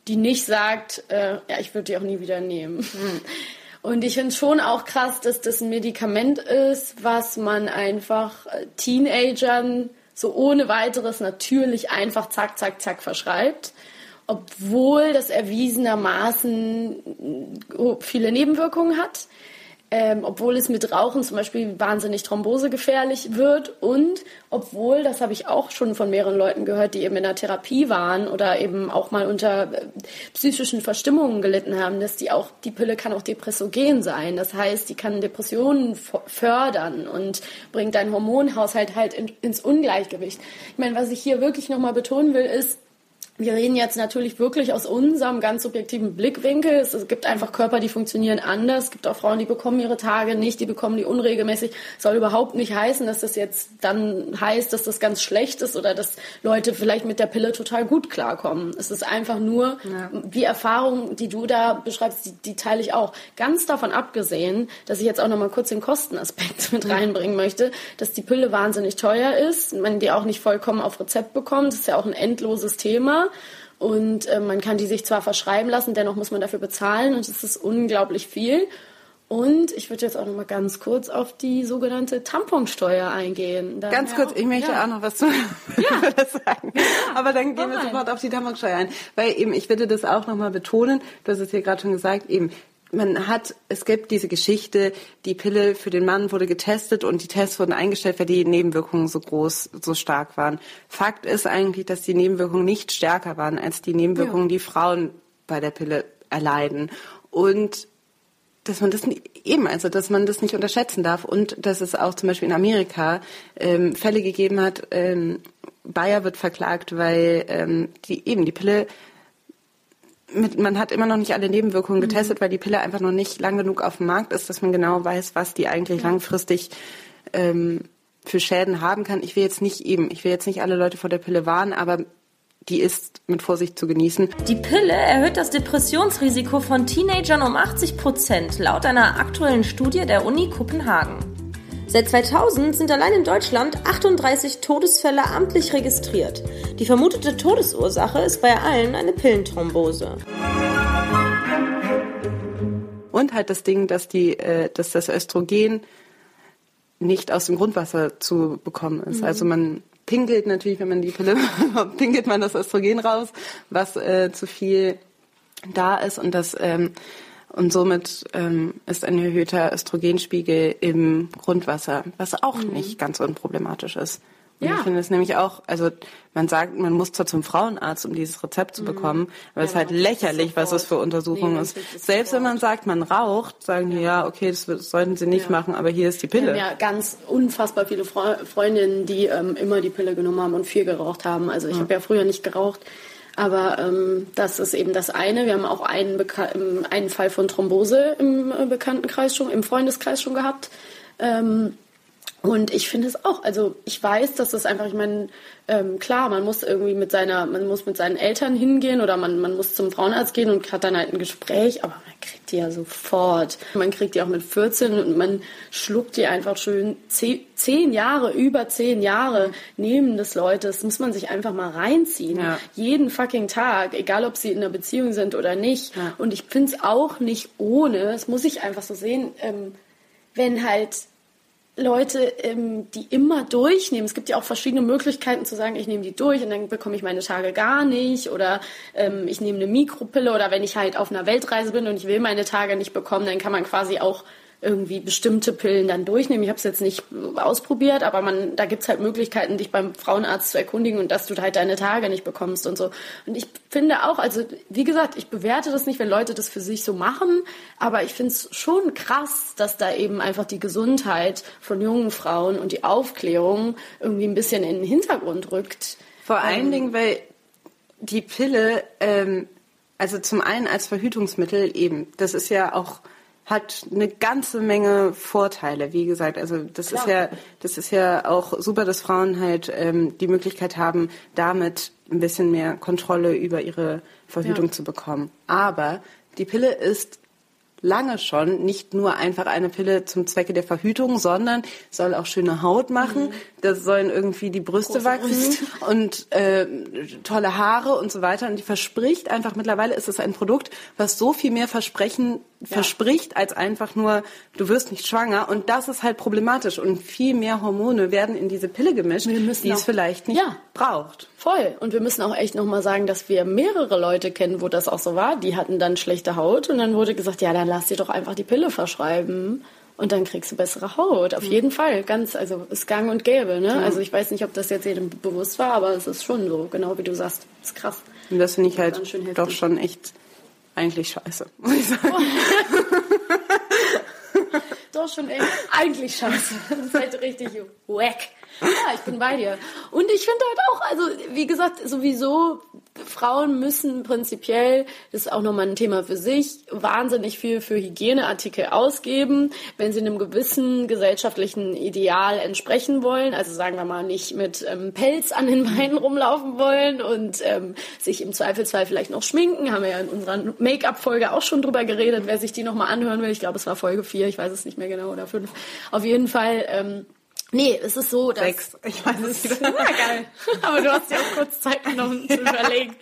die nicht sagt, äh, ja, ich würde die auch nie wieder nehmen. Und ich finde schon auch krass, dass das ein Medikament ist, was man einfach äh, Teenagern so ohne weiteres natürlich einfach zack, zack, zack verschreibt. Obwohl das erwiesenermaßen äh, viele Nebenwirkungen hat. Ähm, obwohl es mit Rauchen zum Beispiel wahnsinnig thrombosegefährlich wird und obwohl, das habe ich auch schon von mehreren Leuten gehört, die eben in der Therapie waren oder eben auch mal unter äh, psychischen Verstimmungen gelitten haben, dass die auch, die Pille kann auch depressogen sein. Das heißt, die kann Depressionen fördern und bringt deinen Hormonhaushalt halt in, ins Ungleichgewicht. Ich meine, was ich hier wirklich nochmal betonen will, ist, wir reden jetzt natürlich wirklich aus unserem ganz subjektiven Blickwinkel. Es gibt einfach Körper, die funktionieren anders. Es gibt auch Frauen, die bekommen ihre Tage nicht, die bekommen die unregelmäßig. Soll überhaupt nicht heißen, dass das jetzt dann heißt, dass das ganz schlecht ist oder dass Leute vielleicht mit der Pille total gut klarkommen. Es ist einfach nur die Erfahrung, die du da beschreibst, die, die teile ich auch. Ganz davon abgesehen, dass ich jetzt auch noch mal kurz den Kostenaspekt mit reinbringen möchte, dass die Pille wahnsinnig teuer ist, man die auch nicht vollkommen auf Rezept bekommt. Das ist ja auch ein endloses Thema. Und äh, man kann die sich zwar verschreiben lassen, dennoch muss man dafür bezahlen und es ist unglaublich viel. Und ich würde jetzt auch noch mal ganz kurz auf die sogenannte Tamponsteuer eingehen. Da Ganz wir kurz, ich möchte ja. auch noch was zu das sagen. Aber dann gehen wir sofort auf die Tamponsteuer ein. Weil eben, ich würde das auch nochmal betonen, du hast es hier gerade schon gesagt, eben, man hat, es gibt diese Geschichte, die Pille für den Mann wurde getestet und die Tests wurden eingestellt, weil die Nebenwirkungen so groß, so stark waren. Fakt ist eigentlich, dass die Nebenwirkungen nicht stärker waren als die Nebenwirkungen, die Frauen bei der Pille erleiden. Und dass man das eben, also dass man das nicht unterschätzen darf und dass es auch zum Beispiel in Amerika ähm, Fälle gegeben hat, ähm, Bayer wird verklagt, weil ähm, die eben die Pille mit, man hat immer noch nicht alle Nebenwirkungen getestet, weil die Pille einfach noch nicht lang genug auf dem Markt ist, dass man genau weiß, was die eigentlich langfristig ähm, für Schäden haben kann. Ich will jetzt nicht eben, ich will jetzt nicht alle Leute vor der Pille warnen, aber die ist mit Vorsicht zu genießen. Die Pille erhöht das Depressionsrisiko von Teenagern um 80 Prozent, laut einer aktuellen Studie der Uni Kopenhagen. Seit 2000 sind allein in Deutschland 38 Todesfälle amtlich registriert. Die vermutete Todesursache ist bei allen eine Pillenthrombose. Und halt das Ding, dass die, äh, dass das Östrogen nicht aus dem Grundwasser zu bekommen ist. Also man pinkelt natürlich, wenn man die Pille pinkelt man das Östrogen raus, was äh, zu viel da ist und das ähm, und somit ähm, ist ein erhöhter Östrogenspiegel im Grundwasser, was auch nicht ganz unproblematisch ist. Und Ja. ich finde es nämlich auch, also man sagt, man muss zwar zum Frauenarzt, um dieses Rezept zu bekommen, aber es ist halt Mhm. lächerlich, was das für. Untersuchungen Nee, ist. Selbst wenn man sagt, man raucht, sagen die, ja, okay, das sollten sie nicht machen, aber hier ist die Pille. ja ganz unfassbar viele Freu Freundinnen, die ähm, immer die Pille genommen haben und viel geraucht haben. Also ich habe ja früher nicht geraucht, aber ähm, das ist eben das eine. Wir haben auch einen, ähm, einen Fall von Thrombose im äh, Bekanntenkreis schon, im Freundeskreis schon gehabt. Ähm, und ich finde es auch, also ich weiß, dass das einfach, ich meine, ähm, klar, man muss irgendwie mit seiner, man muss mit seinen Eltern hingehen oder man, man muss zum Frauenarzt gehen und hat dann halt ein Gespräch, aber man kriegt die ja sofort. Man kriegt die auch mit 14 und man schluckt die einfach schön zehn, zehn Jahre, über zehn Jahre neben des Leute. Das muss man sich einfach mal reinziehen. Ja. Jeden fucking Tag, egal ob sie in einer Beziehung sind oder nicht. Und ich finde es auch nicht ohne, das muss ich einfach so sehen, ähm, wenn halt Leute, ähm, die immer durchnehmen. Es gibt ja auch verschiedene Möglichkeiten zu sagen, ich nehme die durch und dann bekomme ich meine Tage gar nicht oder ähm, ich nehme eine Mikropille oder wenn ich halt auf einer Weltreise bin und ich will meine Tage nicht bekommen, dann kann man quasi auch irgendwie bestimmte Pillen dann durchnehmen. Ich habe es jetzt nicht ausprobiert, aber man, da gibt's halt Möglichkeiten, dich beim Frauenarzt zu erkundigen und dass du halt deine Tage nicht bekommst und so. Und ich finde auch, also wie gesagt, ich bewerte das nicht, wenn Leute das für sich so machen, aber ich finde es schon krass, dass da eben einfach die Gesundheit von jungen Frauen und die Aufklärung irgendwie ein bisschen in den Hintergrund rückt. Vor allen Dingen, weil die Pille, ähm, also zum einen als Verhütungsmittel eben, das ist ja auch hat eine ganze Menge Vorteile, wie gesagt. Also das ist ja, das ist ja auch super, dass Frauen halt ähm, die Möglichkeit haben, damit ein bisschen mehr Kontrolle über ihre Verhütung Ja. zu bekommen. Aber die Pille ist lange schon nicht nur einfach eine Pille zum Zwecke der Verhütung, sondern soll auch schöne Haut machen. Das sollen irgendwie die Brüste Große wachsen und äh, tolle Haare und so weiter. Und die verspricht einfach, mittlerweile ist es ein Produkt, was so viel mehr Versprechen verspricht, als einfach nur, du wirst nicht schwanger. Und das ist halt problematisch. Und viel mehr Hormone werden in diese Pille gemischt, die es vielleicht nicht Ja. Braucht. Voll. Und wir müssen auch echt nochmal sagen, dass wir mehrere Leute kennen, wo das auch so war. Die hatten dann schlechte Haut und dann wurde gesagt, ja, dann lass dir doch einfach die Pille verschreiben. Und dann kriegst du bessere Haut. Auf jeden Fall. Ganz, also ist gang und gäbe, ne? Also ich weiß nicht, ob das jetzt jedem bewusst war, aber es ist schon so, genau wie du sagst. ist krass. Und das finde ich halt doch schon echt eigentlich scheiße, muss ich sagen. Doch schon echt, eigentlich scheiße. Das ist halt richtig wack. Ja, ich bin bei dir. Und ich finde halt auch, also wie gesagt, sowieso, Frauen müssen prinzipiell, das ist auch nochmal ein Thema für sich, wahnsinnig viel für Hygieneartikel ausgeben, wenn sie einem gewissen gesellschaftlichen Ideal entsprechen wollen. Also sagen wir mal nicht mit ähm, Pelz an den Beinen rumlaufen wollen und ähm, sich im Zweifelsfall vielleicht noch schminken. Haben wir ja in unserer Make-up-Folge auch schon drüber geredet, wer sich die nochmal anhören will. Ich glaube, es war Folge 4, ich weiß es nicht mehr genau, oder 5. Auf jeden Fall, ähm, nee, es ist so, dass... Sechs. Ich weiß es nicht. Ja, geil. Aber du hast ja auch kurz Zeit genommen zu überlegen.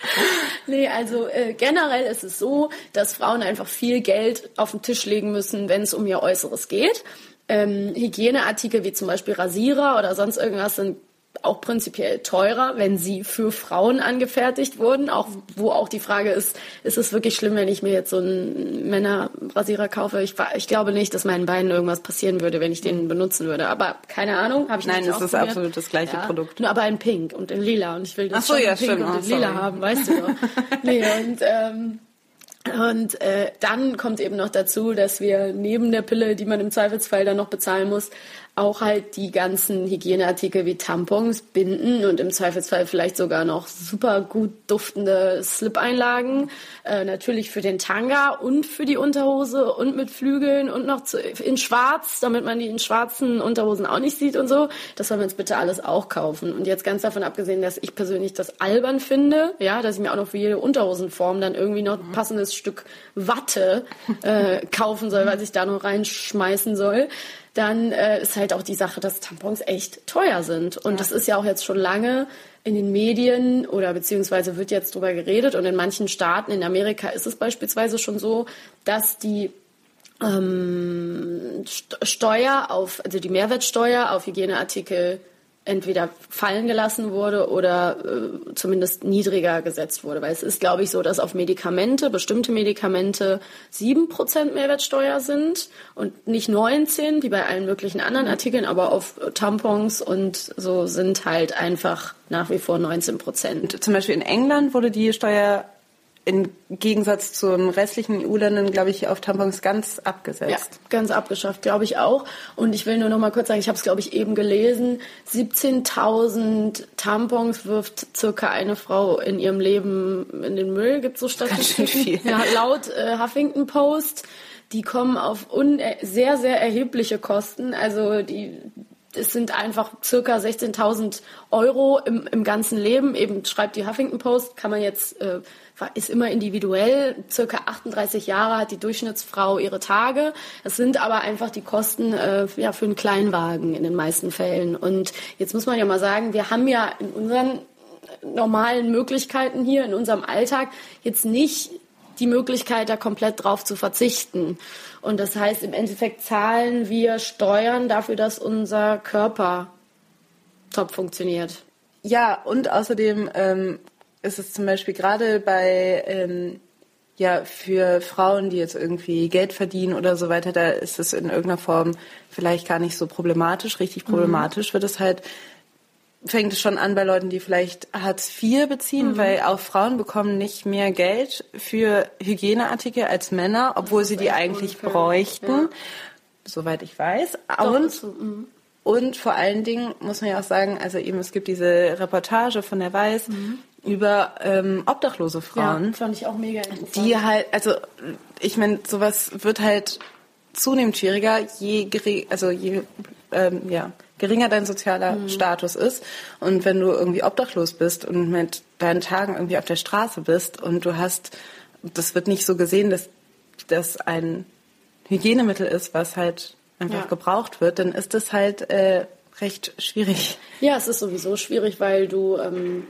Nee, also äh, generell ist es so, dass Frauen einfach viel Geld auf den Tisch legen müssen, wenn es um ihr Äußeres geht. Ähm, Hygieneartikel wie zum Beispiel Rasierer oder sonst irgendwas sind auch prinzipiell teurer, wenn sie für Frauen angefertigt wurden. Auch wo auch die Frage ist, ist es wirklich schlimm, wenn ich mir jetzt so einen Männerrasierer kaufe? Ich, ich glaube nicht, dass meinen Beinen irgendwas passieren würde, wenn ich den benutzen würde. Aber keine Ahnung, habe ich Nein, nicht es ist absolut das gleiche Produkt. Nur aber in Pink und in Lila. Und ich will das Ach so, schon ja, in Pink stimmt. und Oh, in Lila sorry. haben, weißt du nee, und ähm, und äh, dann kommt eben noch dazu, dass wir neben der Pille, die man im Zweifelsfall dann noch bezahlen muss, auch halt die ganzen Hygieneartikel wie Tampons, Binden und im Zweifelsfall vielleicht sogar noch super gut duftende Slip-Einlagen. Äh, natürlich für den Tanga und für die Unterhose und mit Flügeln und noch zu, in schwarz, damit man die in schwarzen Unterhosen auch nicht sieht und so. Das sollen wir uns bitte alles auch kaufen. Und jetzt ganz davon abgesehen, dass ich persönlich das albern finde, ja, dass ich mir auch noch für jede Unterhosenform dann irgendwie noch ein passendes Stück Watte äh, kaufen soll, was ich da noch reinschmeißen soll dann äh, ist halt auch die Sache, dass Tampons echt teuer sind. Und das ist ja auch jetzt schon lange in den Medien oder beziehungsweise wird jetzt drüber geredet. Und in manchen Staaten, in Amerika ist es beispielsweise schon so, dass die ähm, St- Steuer auf, also die Mehrwertsteuer auf Hygieneartikel entweder fallen gelassen wurde oder äh, zumindest niedriger gesetzt wurde. Weil es ist, glaube ich, so, dass auf Medikamente, bestimmte Medikamente 7% Mehrwertsteuer sind und nicht 19, wie bei allen möglichen anderen Artikeln, aber auf Tampons und so sind halt einfach nach wie vor 19 Prozent. Zum Beispiel in England wurde die Steuer im Gegensatz zu den restlichen EU-Ländern, glaube ich, auf Tampons ganz abgesetzt. Ja, ganz abgeschafft, glaube ich auch. Und ich will nur noch mal kurz sagen, ich habe es, glaube ich, eben gelesen. 17.000 Tampons wirft circa eine Frau in ihrem Leben in den Müll. Gibt so Statistiken? viel. Ja, laut äh, Huffington Post. Die kommen auf sehr, sehr erhebliche Kosten. Also die es sind einfach circa 16.000 Euro im, im ganzen Leben. Eben schreibt die Huffington Post, kann man jetzt, äh, ist immer individuell. Circa 38 Jahre hat die Durchschnittsfrau ihre Tage. Es sind aber einfach die Kosten äh, ja, für einen Kleinwagen in den meisten Fällen. Und jetzt muss man ja mal sagen, wir haben ja in unseren normalen Möglichkeiten hier in unserem Alltag jetzt nicht die Möglichkeit, da komplett drauf zu verzichten. Und das heißt, im Endeffekt zahlen wir Steuern dafür, dass unser Körper top funktioniert. Ja, und außerdem ähm, ist es zum Beispiel gerade bei ähm, ja für Frauen, die jetzt irgendwie Geld verdienen oder so weiter, da ist es in irgendeiner Form vielleicht gar nicht so problematisch. Richtig problematisch wird es halt fängt es schon an bei Leuten, die vielleicht Hartz IV beziehen, Mhm. weil auch Frauen bekommen nicht mehr Geld für Hygieneartikel als Männer, obwohl sie die eigentlich unfair. bräuchten, soweit ich weiß. Doch, und, so, mhm. und vor allen Dingen muss man ja auch sagen, also eben es gibt diese Reportage von der Weiß über ähm, obdachlose Frauen Mhm. Ja, fand ich auch mega interessant. die halt, also ich meine, sowas wird halt zunehmend schwieriger, je also je ähm, ja, geringer dein sozialer Mhm. Status ist. Und wenn du irgendwie obdachlos bist und mit deinen Tagen irgendwie auf der Straße bist und du hast, das wird nicht so gesehen, dass das ein Hygienemittel ist, was halt einfach Ja. gebraucht wird, dann ist das halt äh, recht schwierig. Ja, es ist sowieso schwierig, weil du ähm,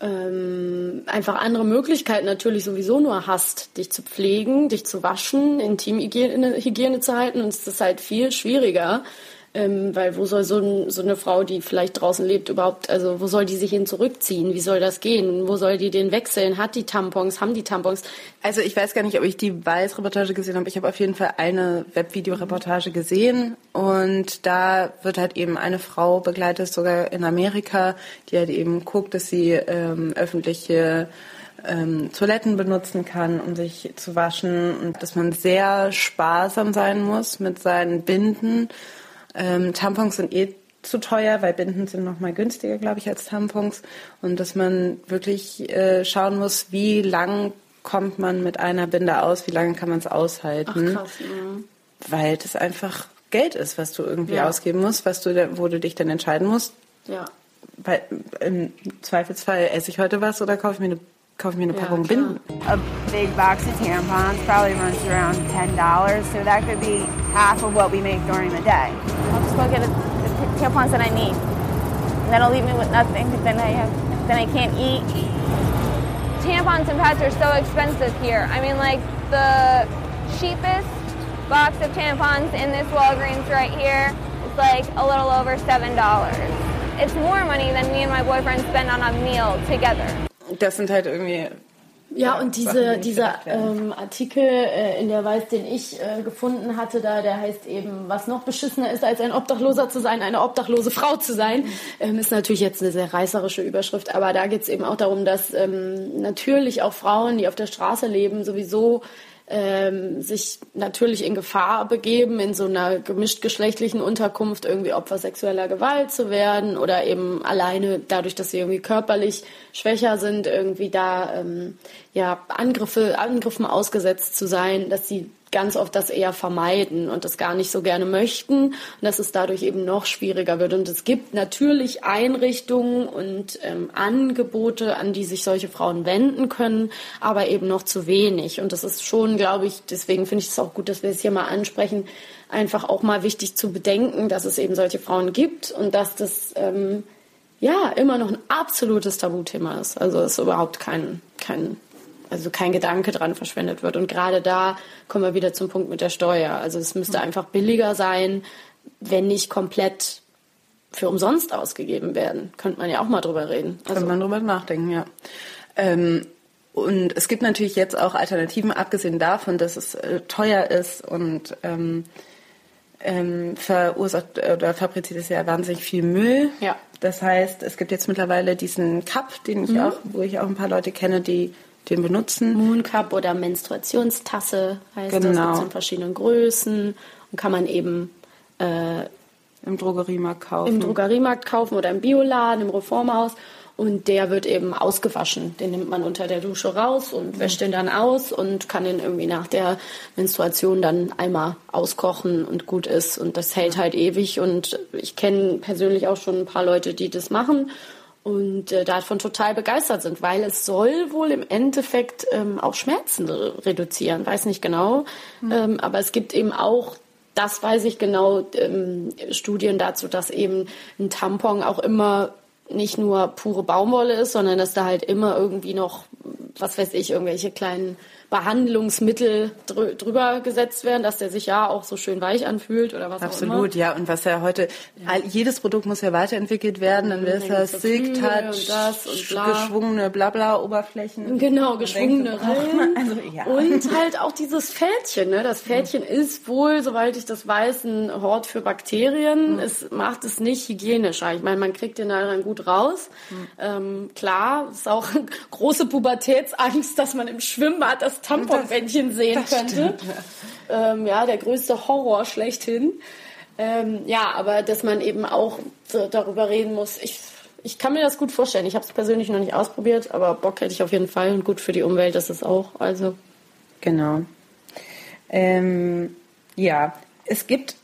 ähm, einfach andere Möglichkeiten natürlich sowieso nur hast, dich zu pflegen, dich zu waschen, Intimhygiene Hygiene zu halten. Und es ist halt viel schwieriger, ähm, weil wo soll so, ein, so eine Frau, die vielleicht draußen lebt, überhaupt, also wo soll die sich hin zurückziehen? Wie soll das gehen? Wo soll die den wechseln? Hat die Tampons? Haben die Tampons? Also ich weiß gar nicht, ob ich die Weiß-Reportage gesehen habe. Ich habe auf jeden Fall eine Webvideoreportage gesehen und da wird halt eben eine Frau begleitet, sogar in Amerika, die halt eben guckt, dass sie ähm, öffentliche ähm, Toiletten benutzen kann, um sich zu waschen und dass man sehr sparsam sein muss mit seinen Binden. Ähm, Tampons sind eh zu teuer, weil Binden sind noch mal günstiger, glaube ich, als Tampons. Und dass man wirklich äh, schauen muss, wie lang kommt man mit einer Binde aus, wie lange kann man es aushalten. Krass, ja. Weil das einfach Geld ist, was du irgendwie Ja. ausgeben musst, was du, wo du dich dann entscheiden musst. Ja. Weil im Zweifelsfall esse ich heute was oder kaufe ich mir eine, kaufe ich mir eine Ja, Packung klar. Binden. A big box of tampons probably runs around ten dollars, so that could be half of what we make during the day. I'll just go get the, the tampons that I need, and that'll leave me with nothing. Then I have, then I can't eat. Tampons and pads are so expensive here. I mean, like the cheapest box of tampons in this Walgreens right here is like a little over seven dollars. It's more money than me and my boyfriend spend on a meal together. Das sind halt irgendwie Ja, und Sachen, diese, die ich dieser ähm, Artikel äh, in der Weiß, den ich äh, gefunden hatte, da, der heißt eben, was noch beschissener ist, als ein Obdachloser zu sein, eine obdachlose Frau zu sein, ähm, ist natürlich jetzt eine sehr reißerische Überschrift, aber da geht es eben auch darum, dass ähm, natürlich auch Frauen, die auf der Straße leben, sowieso ähm, sich natürlich in Gefahr begeben, in so einer gemischtgeschlechtlichen Unterkunft irgendwie Opfer sexueller Gewalt zu werden oder eben alleine dadurch, dass sie irgendwie körperlich schwächer sind, irgendwie da ähm, ja Angriffe, Angriffen ausgesetzt zu sein, dass sie ganz oft das eher vermeiden und das gar nicht so gerne möchten und dass es dadurch eben noch schwieriger wird. Und es gibt natürlich Einrichtungen und ähm, Angebote, an die sich solche Frauen wenden können, aber eben noch zu wenig. Und das ist schon, glaube ich, deswegen finde ich es auch gut, dass wir es hier mal ansprechen, einfach auch mal wichtig zu bedenken, dass es eben solche Frauen gibt und dass das ähm, ja immer noch ein absolutes Tabuthema ist. Also es ist überhaupt kein, kein also kein Gedanke dran verschwendet wird. Und gerade da kommen wir wieder zum Punkt mit der Steuer. Also es müsste einfach billiger sein, wenn nicht komplett für umsonst ausgegeben werden. Könnte man ja auch mal drüber reden. Also, Kann man drüber nachdenken, ja. Ähm, und es gibt natürlich jetzt auch Alternativen, abgesehen davon, dass es äh, teuer ist und ähm, ähm, verursacht oder fabriziert es ja wahnsinnig viel Müll. Ja. Das heißt, es gibt jetzt mittlerweile diesen Cup, den ich Mhm. auch, wo ich auch ein paar Leute kenne, die den benutzen. Moon Cup oder Menstruationstasse heißt das. Genau. Gibt's in verschiedenen Größen und kann man eben äh, Im Drogeriemarkt kaufen. im Drogeriemarkt kaufen oder im Bioladen, im Reformhaus. Und der wird eben ausgewaschen. Den nimmt man unter der Dusche raus und wäscht den dann aus und kann den irgendwie nach der Menstruation dann einmal auskochen und gut ist. Und das hält halt ewig. Und ich kenne persönlich auch schon ein paar Leute, die das machen und äh, davon total begeistert sind, weil es soll wohl im Endeffekt ähm, auch Schmerzen re reduzieren. Weiß nicht genau. Ähm, aber es gibt eben auch das weiß ich genau, ähm, Studien dazu, dass eben ein Tampon auch immer nicht nur pure Baumwolle ist, sondern dass da halt immer irgendwie noch, was weiß ich, irgendwelche kleinen Behandlungsmittel drü drüber gesetzt werden, dass der sich ja auch so schön weich anfühlt oder was auch immer. Absolut, ja. Und was ja heute, all, jedes Produkt muss ja weiterentwickelt werden. Dann das gibt's so Silk Touch, geschwungene Blabla-Oberflächen. Genau, Man geschwungene Rillen. Also, ja. Und halt auch dieses Fältchen. Ne? Das Fältchen ist wohl, soweit ich das weiß, ein Hort für Bakterien. Es macht es nicht hygienischer. Ich meine, man kriegt den da dann gut raus. Ähm, klar, ist auch große Pubertätsangst, dass man im Schwimmbad das Tamponbändchen sehen das könnte. stimmt, ähm, ja, der größte Horror schlechthin. Ähm, ja, aber dass man eben auch so darüber reden muss. Ich, ich kann mir das gut vorstellen. Ich habe es persönlich noch nicht ausprobiert, aber Bock hätte ich auf jeden Fall und gut für die Umwelt ist es auch. Also Genau. Ähm, ja, es gibt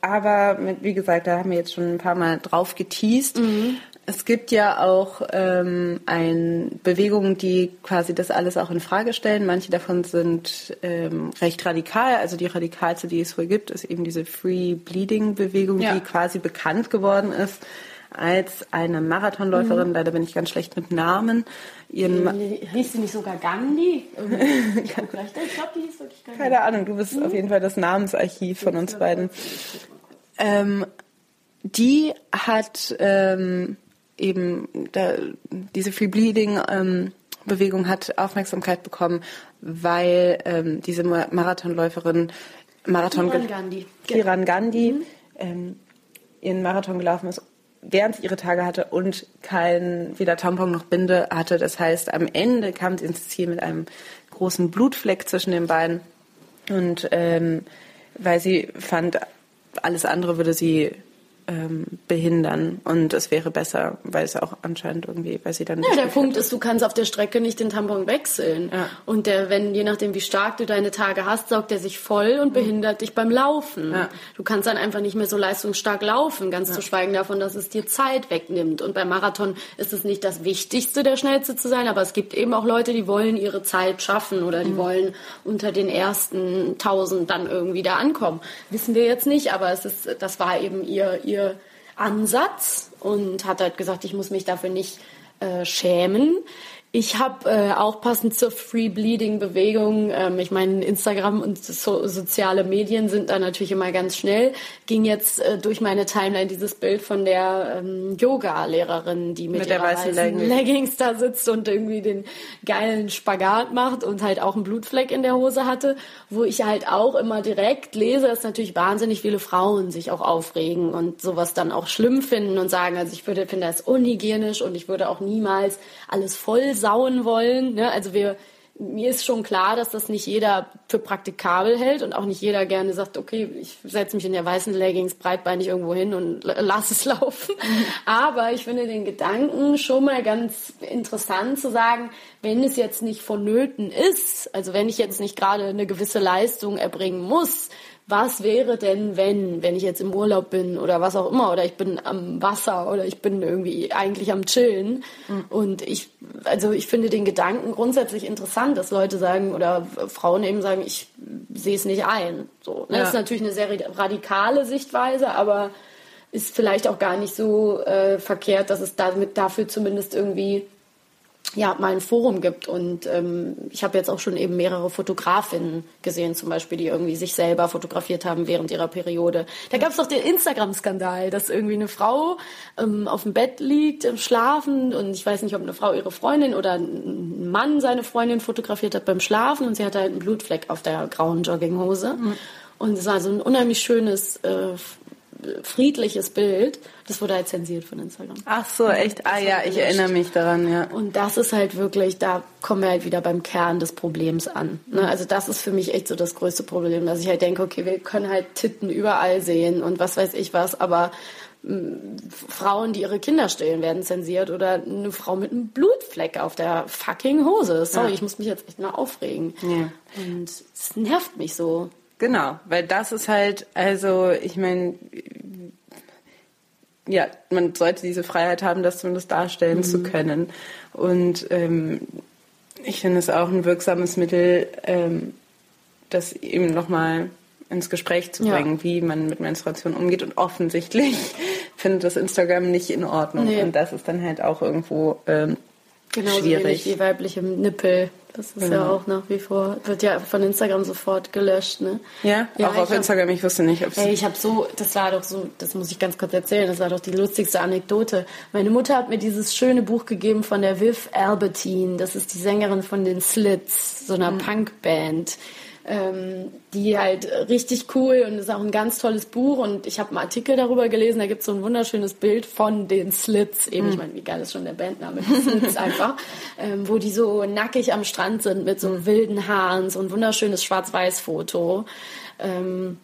aber, wie gesagt, da haben wir jetzt schon ein paar Mal drauf geteased. Es gibt ja auch ähm, ein, Bewegungen, die quasi das alles auch in Frage stellen. Manche davon sind ähm, recht radikal. Also die radikalste, die es wohl gibt, ist eben diese Free Bleeding Bewegung, Ja. die quasi bekannt geworden ist als eine Marathonläuferin. Leider bin ich ganz schlecht mit Namen. Ihren hieß sie nicht sogar Gandhi? Ich glaube, die hieß wirklich Gandhi. Keine Ahnung, du bist auf jeden Fall das Namensarchiv von uns beiden. Ähm, die hat ähm, eben da, diese Free Bleeding ähm, Bewegung hat Aufmerksamkeit bekommen, weil ähm, diese Ma- Marathonläuferin Marathon Kiran Gandhi. Kiran Gandhi ähm, ihren Marathon gelaufen ist, während sie ihre Tage hatte und kein weder Tampon noch Binde hatte. Das heißt, am Ende kam sie ins Ziel mit einem großen Blutfleck zwischen den Beinen. Und ähm, weil sie fand, alles andere würde sie ähm, behindern und es wäre besser, weil es auch anscheinend irgendwie, weil sie dann Ja, der Punkt ist, du kannst auf der Strecke nicht den Tampon wechseln. Ja. Und der, wenn, je nachdem, wie stark du deine Tage hast, saugt er sich voll und behindert dich beim Laufen. Ja. Du kannst dann einfach nicht mehr so leistungsstark laufen, ganz zu schweigen davon, dass es dir Zeit wegnimmt. Und beim Marathon ist es nicht das Wichtigste, der Schnellste zu sein, aber es gibt eben auch Leute, die wollen ihre Zeit schaffen oder die wollen unter den ersten tausend dann irgendwie da ankommen. Wissen wir jetzt nicht, aber es ist, das war eben ihr, ihr Ansatz und hat halt gesagt, ich muss mich dafür nicht äh, schämen. Ich habe äh, auch passend zur Free Bleeding Bewegung, ähm, ich meine Instagram und so, soziale Medien sind da natürlich immer ganz schnell, ging jetzt äh, durch meine Timeline dieses Bild von der ähm, Yoga-Lehrerin, die mit, Mit der weißen weißen Leggings. Leggings da sitzt und irgendwie den geilen Spagat macht und halt auch einen Blutfleck in der Hose hatte, wo ich halt auch immer direkt lese, dass natürlich wahnsinnig viele Frauen sich auch aufregen und sowas dann auch schlimm finden und sagen, also ich würde finde das unhygienisch und ich würde auch niemals alles voll sauen wollen. Ne? Also wir mir ist schon klar, dass das nicht jeder für praktikabel hält und auch nicht jeder gerne sagt, okay, ich setze mich in der weißen Leggings breitbeinig irgendwo hin und l- lass es laufen. Aber ich finde den Gedanken schon mal ganz interessant zu sagen, wenn es jetzt nicht vonnöten ist, also wenn ich jetzt nicht gerade eine gewisse Leistung erbringen muss, was wäre denn, wenn, wenn ich jetzt im Urlaub bin oder was auch immer, oder ich bin am Wasser oder ich bin irgendwie eigentlich am Chillen. Und ich, also ich finde den Gedanken grundsätzlich interessant, dass Leute sagen oder Frauen eben sagen, ich sehe es nicht ein. So, ne? Ja. Das ist natürlich eine sehr radikale Sichtweise, aber ist vielleicht auch gar nicht so äh, verkehrt, dass es damit dafür zumindest irgendwie ja, mal ein Forum gibt. Und ähm, ich habe jetzt auch schon eben mehrere Fotografinnen gesehen, zum Beispiel, die irgendwie sich selber fotografiert haben während ihrer Periode. Da gab es doch den Instagram-Skandal, dass irgendwie eine Frau ähm, auf dem Bett liegt, im Schlafen und ich weiß nicht, ob eine Frau ihre Freundin oder ein Mann seine Freundin fotografiert hat beim Schlafen und sie hatte halt einen Blutfleck auf der grauen Jogginghose. Und es war so ein unheimlich schönes, äh, friedliches Bild. Das wurde halt zensiert von Instagram. Ach so, echt? Ah ja, ich erinnere mich daran, ja. Und das ist halt wirklich, da kommen wir halt wieder beim Kern des Problems an. Ne? Also das ist für mich echt so das größte Problem, dass ich halt denke, okay, wir können halt Titten überall sehen und was weiß ich was, aber Frauen, die ihre Kinder stillen, werden zensiert oder eine Frau mit einem Blutfleck auf der fucking Hose. Sorry, Ja. ich muss mich jetzt echt mal aufregen. Ja. Und es nervt mich so. Genau, weil das ist halt, also ich meine, ja, man sollte diese Freiheit haben, das zumindest darstellen zu können. Und ähm, ich finde es auch ein wirksames Mittel, ähm, das eben nochmal ins Gespräch zu Ja. bringen, wie man mit Menstruation umgeht. Und offensichtlich findet das Instagram nicht in Ordnung. Nee. Und das ist dann halt auch irgendwo ähm, Genauso schwierig. wenig wie weibliche Nippel. Das ist ja Genau. auch nach wie vor, wird ja von Instagram sofort gelöscht, ne? Ja, Ja, auch auf hab- Instagram. Ich wusste nicht, ob es Ey, ich habe so, das war doch so, das muss ich ganz kurz erzählen, das war doch die lustigste Anekdote. Meine Mutter hat mir dieses schöne Buch gegeben von der Viv Albertine, das ist die Sängerin von den Slits, so einer Punkband. Ähm, die halt richtig cool und ist auch ein ganz tolles Buch. Und ich habe einen Artikel darüber gelesen, da gibt es so ein wunderschönes Bild von den Slits, eben, ich meine, wie geil ist schon der Bandname, die Slits einfach, ähm, wo die so nackig am Strand sind mit so wilden Haaren, so ein wunderschönes Schwarz-Weiß-Foto. Ähm,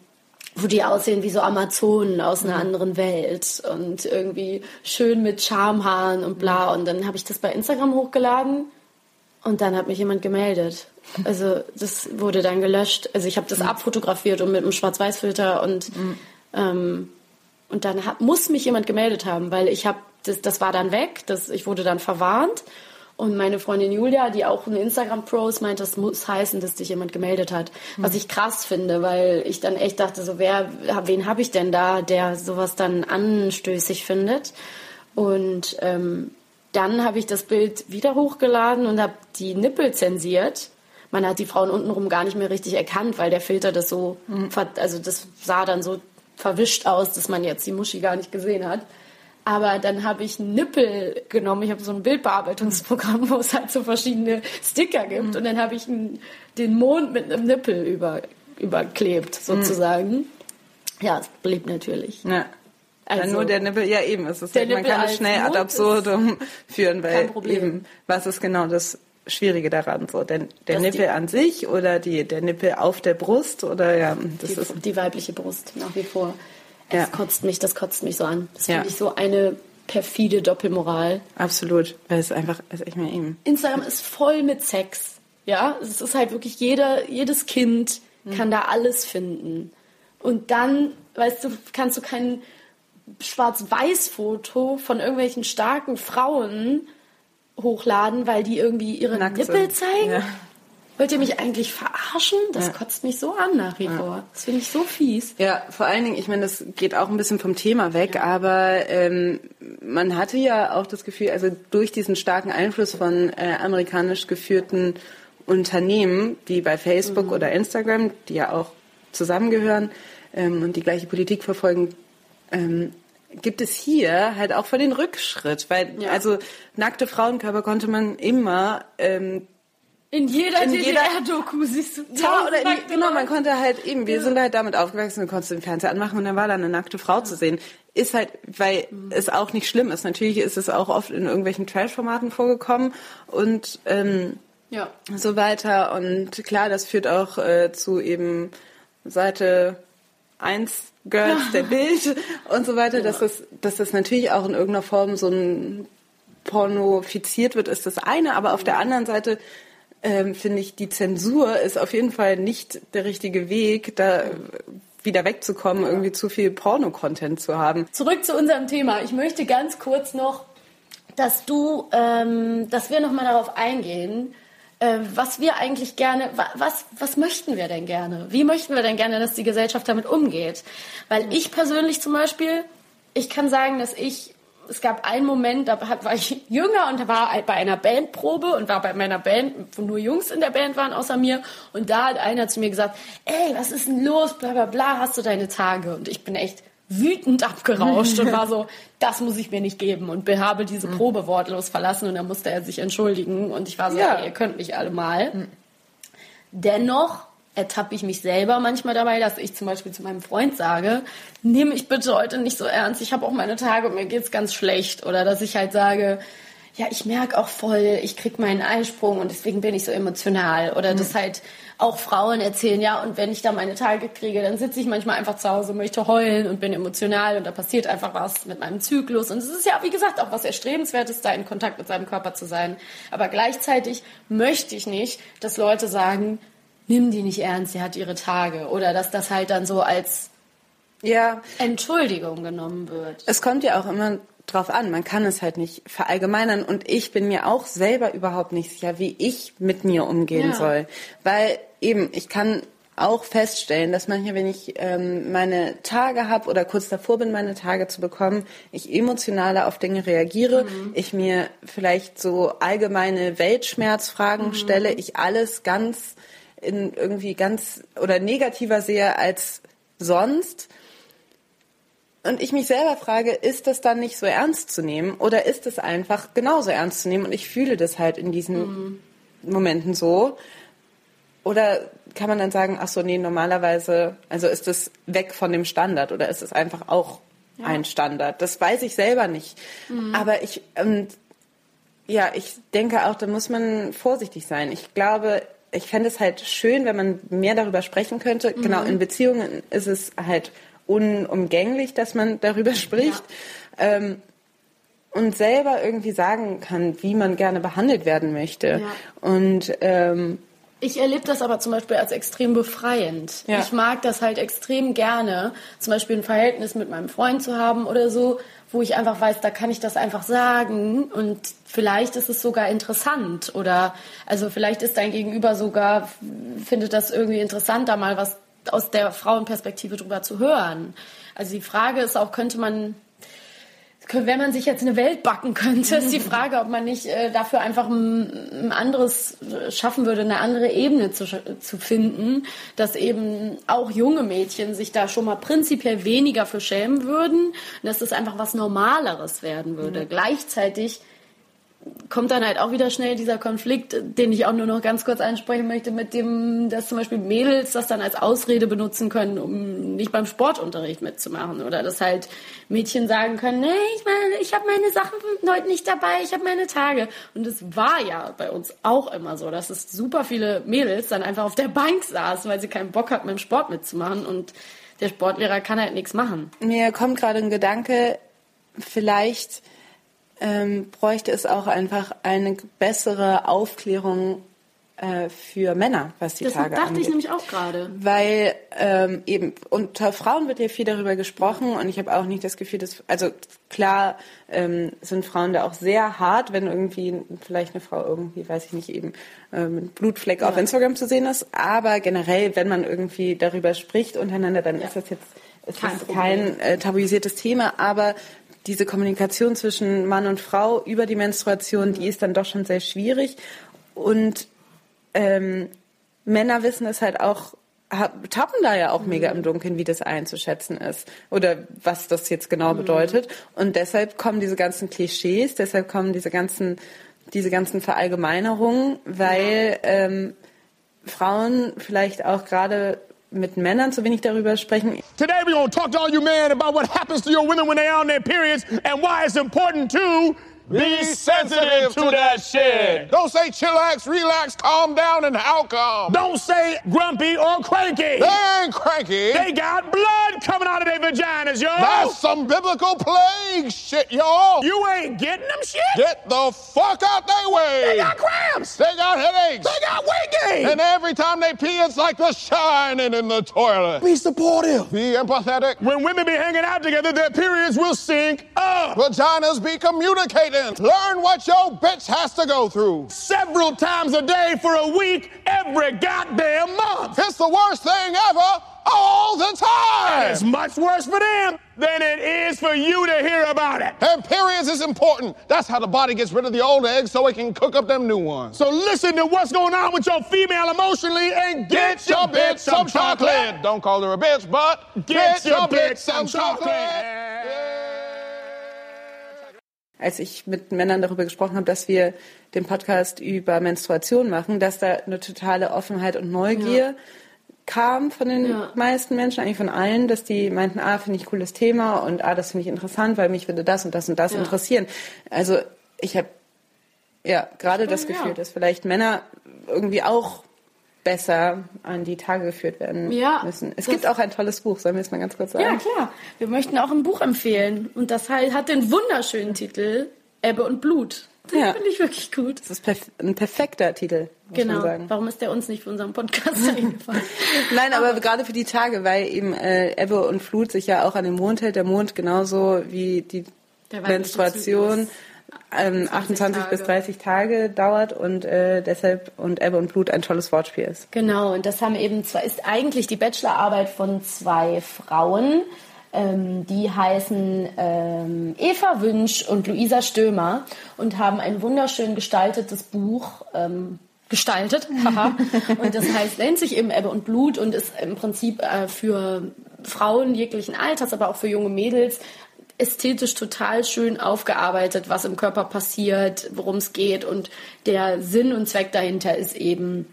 wo die aussehen wie so Amazonen aus einer anderen Welt und irgendwie schön mit Schamhaaren und bla. Und dann habe ich das bei Instagram hochgeladen und dann hat mich jemand gemeldet. Also das wurde dann gelöscht. Also ich habe das abfotografiert und mit einem Schwarz-Weiß-Filter und ähm, und dann hat, muss mich jemand gemeldet haben, weil ich habe das, das war dann weg. Das, ich wurde dann verwarnt. Und meine Freundin Julia, die auch eine Instagram-Pro ist, meint, das muss heißen, dass dich jemand gemeldet hat. Was ich krass finde, weil ich dann echt dachte, so wer, wen habe ich denn da, der sowas dann anstößig findet? Und ähm, dann habe ich das Bild wieder hochgeladen und habe die Nippel zensiert. Man hat die Frauen untenrum gar nicht mehr richtig erkannt, weil der Filter das so, ver- also das sah dann so verwischt aus, dass man jetzt die Muschi gar nicht gesehen hat. Aber dann habe ich einen Nippel genommen. Ich habe so ein Bildbearbeitungsprogramm, wo es halt so verschiedene Sticker gibt. Und dann habe ich den Mond mit einem Nippel über, überklebt, sozusagen. Ja, es blieb natürlich. Ja. Also- Dann nur der Nippel, ja eben, es ist Der man Nippel kann es schnell ad absurdum führen, weil eben, was ist genau das Schwierige daran? So, der, der Nippel die- an sich oder die, der Nippel auf der Brust oder ja, das die, ist die weibliche Brust nach wie vor. Das Ja. kotzt mich, das kotzt mich so an. Das Ja. finde ich so eine perfide Doppelmoral. absolut, weil es einfach, also ich meine eben. Instagram ist voll mit Sex. Ja, es ist halt wirklich jeder, jedes Kind kann da alles finden. Und dann, weißt du, kannst du kein Schwarz-Weiß-Foto von irgendwelchen starken Frauen hochladen, weil die irgendwie ihre Nackt Nippel sind. zeigen. Ja. Wollt ihr mich eigentlich verarschen? Das Ja. kotzt mich so an nach wie vor. Das finde ich so fies. Ja, vor allen Dingen, ich meine, das geht auch ein bisschen vom Thema weg, aber ähm, man hatte ja auch das Gefühl, also durch diesen starken Einfluss von äh, amerikanisch geführten Unternehmen, wie bei Facebook oder Instagram, die ja auch zusammengehören ähm, und die gleiche Politik verfolgen, ähm, gibt es hier halt auch voll den Rückschritt, weil Ja. also nackte Frauenkörper konnte man immer ähm, In jeder DDR-Doku siehst du ja, oder in, genau, man konnte halt eben, wir sind halt damit aufgewachsen, du konntest den Fernseher anmachen und dann war da eine nackte Frau zu sehen. Ist halt, weil es auch nicht schlimm ist. Natürlich ist es auch oft in irgendwelchen Trash-Formaten vorgekommen und ähm, Ja. so weiter. Und klar, das führt auch äh, zu eben Seite 1 Girls der Bild und so weiter, dass, das, dass das natürlich auch in irgendeiner Form so ein pornofiziert wird, ist das eine. Aber auf der anderen Seite ähm, finde ich, die Zensur ist auf jeden Fall nicht der richtige Weg, da wieder wegzukommen, irgendwie zu viel Porno-Content zu haben. Zurück zu unserem Thema. Ich möchte ganz kurz noch, dass du, ähm, dass wir noch mal darauf eingehen, äh, was wir eigentlich gerne, wa- was, was möchten wir denn gerne? Wie möchten wir denn gerne, dass die Gesellschaft damit umgeht? Weil ich persönlich zum Beispiel, ich kann sagen, dass ich es gab einen Moment, da war war ich jünger und war bei einer Bandprobe und war bei meiner Band, wo nur Jungs in der Band waren außer mir. Und da hat einer zu mir gesagt, ey, was ist denn los, bla bla bla, hast du deine Tage? Und ich bin echt wütend abgerauscht und war so, das muss ich mir nicht geben und habe diese Probe wortlos verlassen und dann musste er sich entschuldigen und ich war so, Ja. ey, ihr könnt mich alle mal. Dennoch ertappe ich mich selber manchmal dabei, dass ich zum Beispiel zu meinem Freund sage, nimm mich bitte heute nicht so ernst, ich habe auch meine Tage und mir geht's ganz schlecht. Oder dass ich halt sage, ja, ich merke auch voll, ich krieg meinen Eisprung und deswegen bin ich so emotional. Oder dass halt auch Frauen erzählen, ja, und wenn ich da meine Tage kriege, dann sitze ich manchmal einfach zu Hause, möchte heulen und bin emotional und da passiert einfach was mit meinem Zyklus. Und es ist ja, wie gesagt, auch was Erstrebenswertes, da in Kontakt mit seinem Körper zu sein. Aber gleichzeitig möchte ich nicht, dass Leute sagen, nimm die nicht ernst, sie hat ihre Tage. Oder dass das halt dann so als Ja, Entschuldigung genommen wird. es kommt ja auch immer drauf an. Man kann es halt nicht verallgemeinern. Und ich bin mir auch selber überhaupt nicht sicher, wie ich mit mir umgehen Ja. soll. Weil eben, ich kann auch feststellen, dass manchmal, wenn ich ähm, meine Tage habe oder kurz davor bin, meine Tage zu bekommen, ich emotionaler auf Dinge reagiere, ich mir vielleicht so allgemeine Weltschmerzfragen stelle, ich alles ganz in irgendwie ganz oder negativer sehe als sonst. Und ich mich selber frage, ist das dann nicht so ernst zu nehmen oder ist es einfach genauso ernst zu nehmen und ich fühle das halt in diesen Momenten so? Oder kann man dann sagen, ach so, nee, normalerweise, also ist es weg von dem Standard oder ist es einfach auch ein Standard? Das weiß ich selber nicht. Aber ich, ähm, ja, ich denke auch, da muss man vorsichtig sein. Ich glaube, ich fände es halt schön, wenn man mehr darüber sprechen könnte. Genau, in Beziehungen ist es halt unumgänglich, dass man darüber spricht. Ähm, und selber irgendwie sagen kann, wie man gerne behandelt werden möchte. Ja. Und ähm, Ich erlebe das aber zum Beispiel als extrem befreiend. Ja. Ich mag das halt extrem gerne, zum Beispiel ein Verhältnis mit meinem Freund zu haben oder so, wo ich einfach weiß, da kann ich das einfach sagen und vielleicht ist es sogar interessant oder also vielleicht ist dein Gegenüber sogar, findet das irgendwie interessant, da mal was aus der Frauenperspektive drüber zu hören. Also die Frage ist auch, könnte man wenn man sich jetzt eine Welt backen könnte, ist die Frage, ob man nicht äh, dafür einfach ein, ein anderes äh, schaffen würde, eine andere Ebene zu, zu finden, dass eben auch junge Mädchen sich da schon mal prinzipiell weniger für schämen würden und dass das einfach was Normaleres werden würde. Gleichzeitig kommt dann halt auch wieder schnell dieser Konflikt, den ich auch nur noch ganz kurz ansprechen möchte, mit dem, dass zum Beispiel Mädels das dann als Ausrede benutzen können, um nicht beim Sportunterricht mitzumachen. Oder dass halt Mädchen sagen können, nee, ich meine, ich habe meine Sachen heute nicht dabei, ich habe meine Tage. Und es war ja bei uns auch immer so, dass es super viele Mädels dann einfach auf der Bank saßen, weil sie keinen Bock hatten, beim Sport mitzumachen. Und der Sportlehrer kann halt nichts machen. mir kommt gerade ein Gedanke, vielleicht ähm, bräuchte es auch einfach eine bessere Aufklärung äh, für Männer, was die Das Tage dachte angeht. ich nämlich auch gerade. Weil ähm, eben unter Frauen wird ja viel darüber gesprochen und ich habe auch nicht das Gefühl, dass also klar ähm, sind Frauen da auch sehr hart, wenn irgendwie vielleicht eine Frau irgendwie, weiß ich nicht, eben ähm, mit Blutfleck auf Instagram zu sehen ist. Aber generell, wenn man irgendwie darüber spricht untereinander, dann ist das jetzt ist Kein Problem. kein äh, tabuisiertes Thema, aber diese Kommunikation zwischen Mann und Frau über die Menstruation, die ist dann doch schon sehr schwierig. Und ähm, Männer wissen es halt auch, tappen da ja auch mega im Dunkeln, wie das einzuschätzen ist oder was das jetzt genau bedeutet. Und deshalb kommen diese ganzen Klischees, deshalb kommen diese ganzen, diese ganzen Verallgemeinerungen, weil ähm, Frauen vielleicht auch gerade mit Männern zu wenig darüber sprechen. Today we're gonna talk to all you men about what happens to your women when they're on their periods and why it's important to be sensitive to that shit. Don't say chillax, relax, calm down, and how come? Don't say grumpy or cranky. They ain't cranky. They got blood coming out of their vaginas, yo. That's some biblical plague shit, y'all. You ain't getting them shit. Get the fuck out they way. They got cramps. They got headaches. They got weight gain. And every time they pee, it's like the shining in the toilet. Be supportive. Be empathetic. When women be hanging out together, their periods will sync up. Vaginas be communicating learn what your bitch has to go through. Several times a day for a week, every goddamn month. It's the worst thing ever all the time. It's much worse for them than it is for you to hear about it. And periods is important. That's how the body gets rid of the old eggs so it can cook up them new ones. So listen to what's going on with your female emotionally and get, your bitch some chocolate. Don't call her a bitch, but Get your bitch some chocolate. Als ich mit Männern darüber gesprochen habe, dass wir den Podcast über Menstruation machen, dass da eine totale Offenheit und Neugier kam von den Ja. meisten Menschen, eigentlich von allen, dass die meinten, ah, finde ich cooles Thema und ah, das finde ich interessant, weil mich würde das und das und das Ja. interessieren. Also ich habe ja gerade das Ja. Gefühl, dass vielleicht Männer irgendwie auch besser an die Tage geführt werden Ja, müssen. Es das- gibt auch ein tolles Buch, sollen wir es mal ganz kurz sagen? Ja, klar. Wir möchten auch ein Buch empfehlen. Und das hat den wunderschönen Titel Ebbe und Blut. Den Ja. finde ich wirklich gut. Das ist perf ein perfekter Titel, muss Genau. Warum ist der uns nicht für unseren Podcast eingefallen? Nein, aber gerade für die Tage, weil eben äh, Ebbe und Flut sich ja auch an den Mond hält. Der Mond genauso wie die Menstruation ähm, 28 bis 30 Tage dauert und äh, deshalb und Ebbe und Blut ein tolles Wortspiel ist. Genau, und das haben eben zwar ist eigentlich die Bachelorarbeit von zwei Frauen. Ähm, die heißen ähm, Eva Wünsch und Luisa Stömer und haben ein wunderschön gestaltetes Buch ähm, gestaltet. und das heißt, nennt sich eben Ebbe und Blut und ist im Prinzip äh, für Frauen jeglichen Alters, aber auch für junge Mädels ästhetisch total schön aufgearbeitet, was im Körper passiert, worum es geht. Und der Sinn und Zweck dahinter ist eben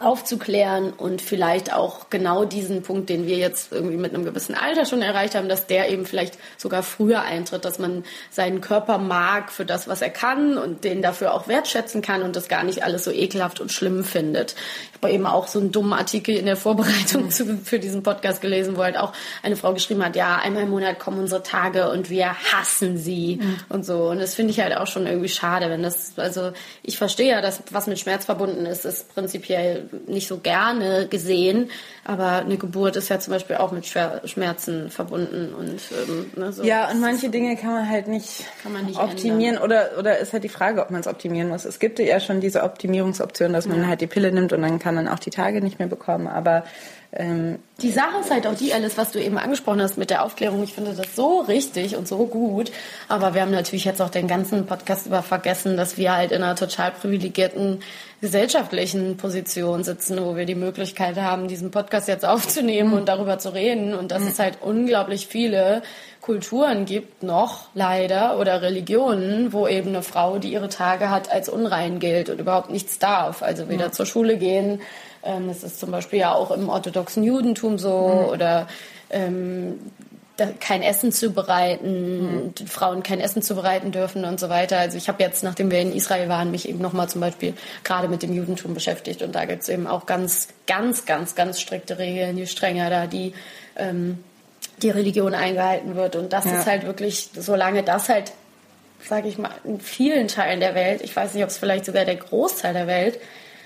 aufzuklären und vielleicht auch genau diesen Punkt, den wir jetzt irgendwie mit einem gewissen Alter schon erreicht haben, dass der eben vielleicht sogar früher eintritt, dass man seinen Körper mag für das, was er kann und den dafür auch wertschätzen kann und das gar nicht alles so ekelhaft und schlimm findet. Ich habe eben auch so einen dummen Artikel in der Vorbereitung zu, für diesen Podcast gelesen, wo halt auch eine Frau geschrieben hat, ja, einmal im Monat kommen unsere Tage und wir hassen sie und so. Und das finde ich halt auch schon irgendwie schade, wenn das, also ich verstehe ja, dass was mit Schmerz verbunden ist, ist prinzipiell nicht so gerne gesehen, aber eine Geburt ist ja zum Beispiel auch mit Schmerzen verbunden und ähm, ne, so. Ja, und manche Dinge kann man halt nicht, man nicht optimieren oder oder ist halt die Frage, ob man es optimieren muss. Es gibt ja schon diese Optimierungsoption, dass man Ja. halt die Pille nimmt und dann kann man auch die Tage nicht mehr bekommen. Aber ähm, Die Sache ist halt auch die, Alice, was du eben angesprochen hast mit der Aufklärung. Ich finde das so richtig und so gut. Aber wir haben natürlich jetzt auch den ganzen Podcast über vergessen, dass wir halt in einer total privilegierten gesellschaftlichen Position sitzen, wo wir die Möglichkeit haben, diesen Podcast jetzt aufzunehmen und darüber zu reden. Und dass es halt unglaublich viele Kulturen gibt, noch leider, oder Religionen, wo eben eine Frau, die ihre Tage hat, als unrein gilt und überhaupt nichts darf. Also weder Ja. zur Schule gehen, ähm, das ist zum Beispiel ja auch im orthodoxen Judentum so Mhm. oder ähm, kein Essen zubereiten, die Frauen kein Essen zubereiten dürfen und so weiter. Also ich habe jetzt, nachdem wir in Israel waren, mich eben nochmal zum Beispiel gerade mit dem Judentum beschäftigt und da gibt es eben auch ganz, ganz, ganz, ganz strikte Regeln, je strenger da die ähm, die Religion eingehalten wird und das Ja. ist halt wirklich, solange das halt sage ich mal, in vielen Teilen der Welt, ich weiß nicht, ob es vielleicht sogar der Großteil der Welt,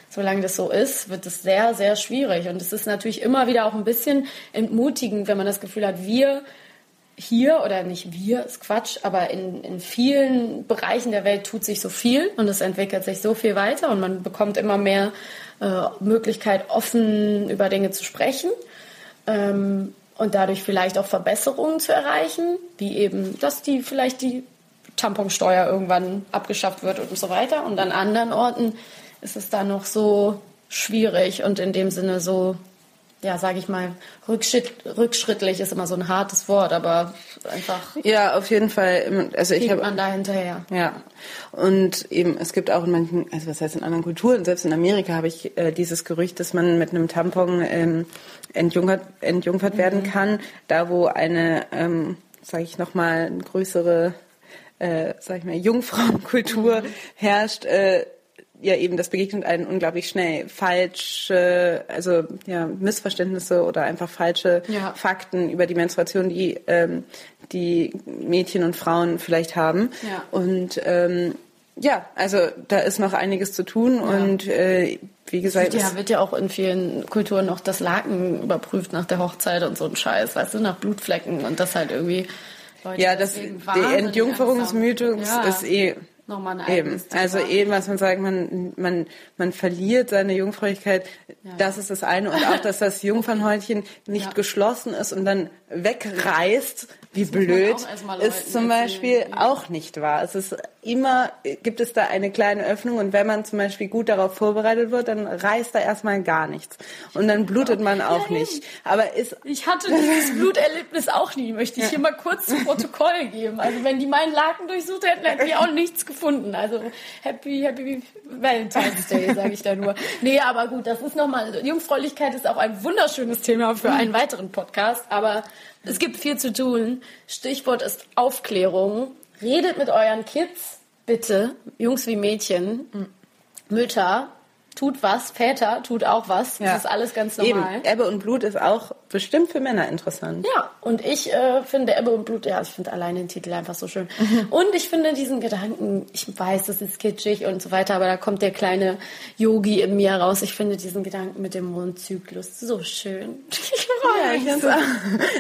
solange das so ist, wird es sehr, sehr schwierig. Und es ist natürlich immer wieder auch ein bisschen entmutigend, wenn man das Gefühl hat, wir hier, oder nicht wir, ist Quatsch, aber in, in vielen Bereichen der Welt tut sich so viel und es entwickelt sich so viel weiter und man bekommt immer mehr äh, Möglichkeit, offen über Dinge zu sprechen. Ähm, und dadurch vielleicht auch Verbesserungen zu erreichen, wie eben, dass die vielleicht die Tamponsteuer irgendwann abgeschafft wird und so weiter. Und an anderen Orten ist es dann noch so schwierig und in dem Sinne so, ja, sage ich mal, rückschritt, rückschrittlich ist immer so ein hartes Wort, aber einfach ja, auf jeden Fall. Also ich habe man da hinterher. Ja, und eben es gibt auch in manchen, also was heißt in anderen Kulturen, selbst in Amerika habe ich äh, dieses Gerücht, dass man mit einem Tampon ähm, entjungfert, entjungfert werden kann, da wo eine, ähm, sage ich nochmal, eine größere, äh, sag ich mal, Jungfrauenkultur herrscht. Äh, ja, eben, das begegnet einen unglaublich schnell. Falsche, also ja, Missverständnisse oder einfach falsche Ja. Fakten über die Menstruation, die ähm, die Mädchen und Frauen vielleicht haben. Ja. Und ähm, ja, also da ist noch einiges zu tun und äh, wie gesagt, Ja, wird ja auch in vielen Kulturen noch das Laken überprüft nach der Hochzeit und so ein Scheiß, weißt du, nach Blutflecken und das halt irgendwie. Leute ja, das, wahnsinnig Entjungferungsmythos. Ja. ist eh nochmal ein Eben, also eben, was man sagt, man, man, man verliert seine Jungfräulichkeit, das ist das eine. Und auch, dass das Jungfernhäutchen nicht Ja. geschlossen ist und dann wegreißt, wie blöd, ist zum erzählen. Beispiel auch nicht wahr. Es ist immer, gibt es da eine kleine Öffnung und wenn man zum Beispiel gut darauf vorbereitet wird, dann reißt da erstmal gar nichts. Und dann blutet man auch nicht. Aber ist, Ich hatte dieses Bluterlebnis auch nie, möchte ich hier mal kurz zu Protokoll geben. Also wenn die meinen Laken durchsucht hätten, hätten die auch nichts gefunden. Also happy, happy Valentine's Day, sage ich da nur. Nee, aber gut, das ist nochmal, Jungfräulichkeit ist auch ein wunderschönes Thema für einen weiteren Podcast, aber es gibt viel zu tun. Stichwort ist Aufklärung. Redet mit euren Kids, bitte, Jungs wie Mädchen, Mütter, tut was, Väter, tut auch was. Das Ja. ist alles ganz eben, normal. Ebbe und Blut ist auch bestimmt für Männer interessant. Ja, und ich äh, finde Ebbe und Blut, ja, ich finde allein den Titel einfach so schön. Mhm. Und ich finde diesen Gedanken, ich weiß, das ist kitschig und so weiter, aber da kommt der kleine Yogi in mir raus. Ich finde diesen Gedanken mit dem Mondzyklus so schön. Ich freue Ja, mich ich finde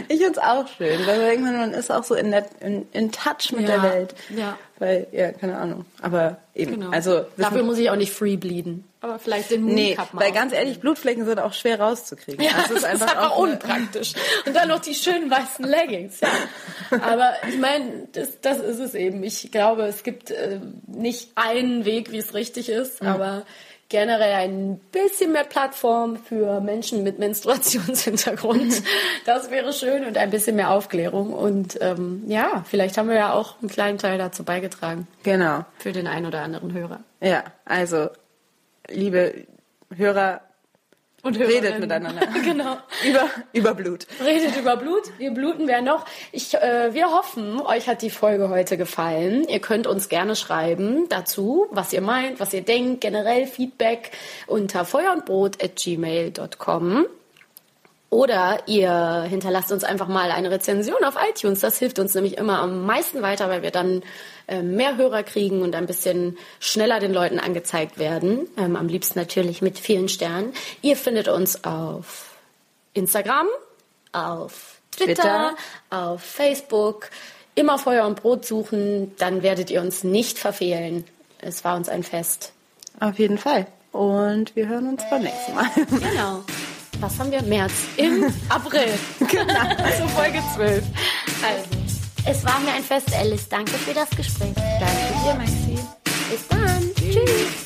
es find's auch schön, weil man ist auch so in, der, in, in Touch mit Ja, der Welt. ja. Weil, ja, keine Ahnung. Aber eben, Genau. also... Dafür muss ich auch nicht free bleeden. Aber vielleicht den Nee, Mooncup mal weil ganz ehrlich, Blutflecken sind auch schwer rauszukriegen. Ja, Also das ist einfach, auch unpraktisch. Und dann noch die schönen weißen Leggings. Ja. Aber ich meine, das, das ist es eben. Ich glaube, es gibt äh, nicht einen Weg, wie es richtig ist, Mhm. aber generell ein bisschen mehr Plattform für Menschen mit Menstruationshintergrund. Das wäre schön und ein bisschen mehr Aufklärung. Und ähm, ja, vielleicht haben wir ja auch einen kleinen Teil dazu beigetragen. Genau. Für den einen oder anderen Hörer. Ja, also, liebe Hörer, Und redet Hörerinnen. miteinander. genau. über, über Blut. Redet über Blut. Wir bluten wer noch. Ich, äh, wir hoffen, euch hat die Folge heute gefallen. Ihr könnt uns gerne schreiben dazu, was ihr meint, was ihr denkt, generell Feedback unter feuerundbrot.gmail.com. Oder ihr hinterlasst uns einfach mal eine Rezension auf iTunes. Das hilft uns nämlich immer am meisten weiter, weil wir dann äh, mehr Hörer kriegen und ein bisschen schneller den Leuten angezeigt werden. Ähm, am liebsten natürlich mit vielen Sternen. Ihr findet uns auf Instagram, auf Twitter, Twitter. auf Facebook. Immer Feuer und Brot suchen, dann werdet ihr uns nicht verfehlen. Es war uns ein Fest. Auf jeden Fall. Und wir hören uns beim nächsten Mal. Genau. Was haben wir? März. Im April. Genau. Also Folge 12. Also, es war mir ein Fest, Alice. Danke für das Gespräch. Danke dir, Maxi. Bis dann. Tschüss. Ich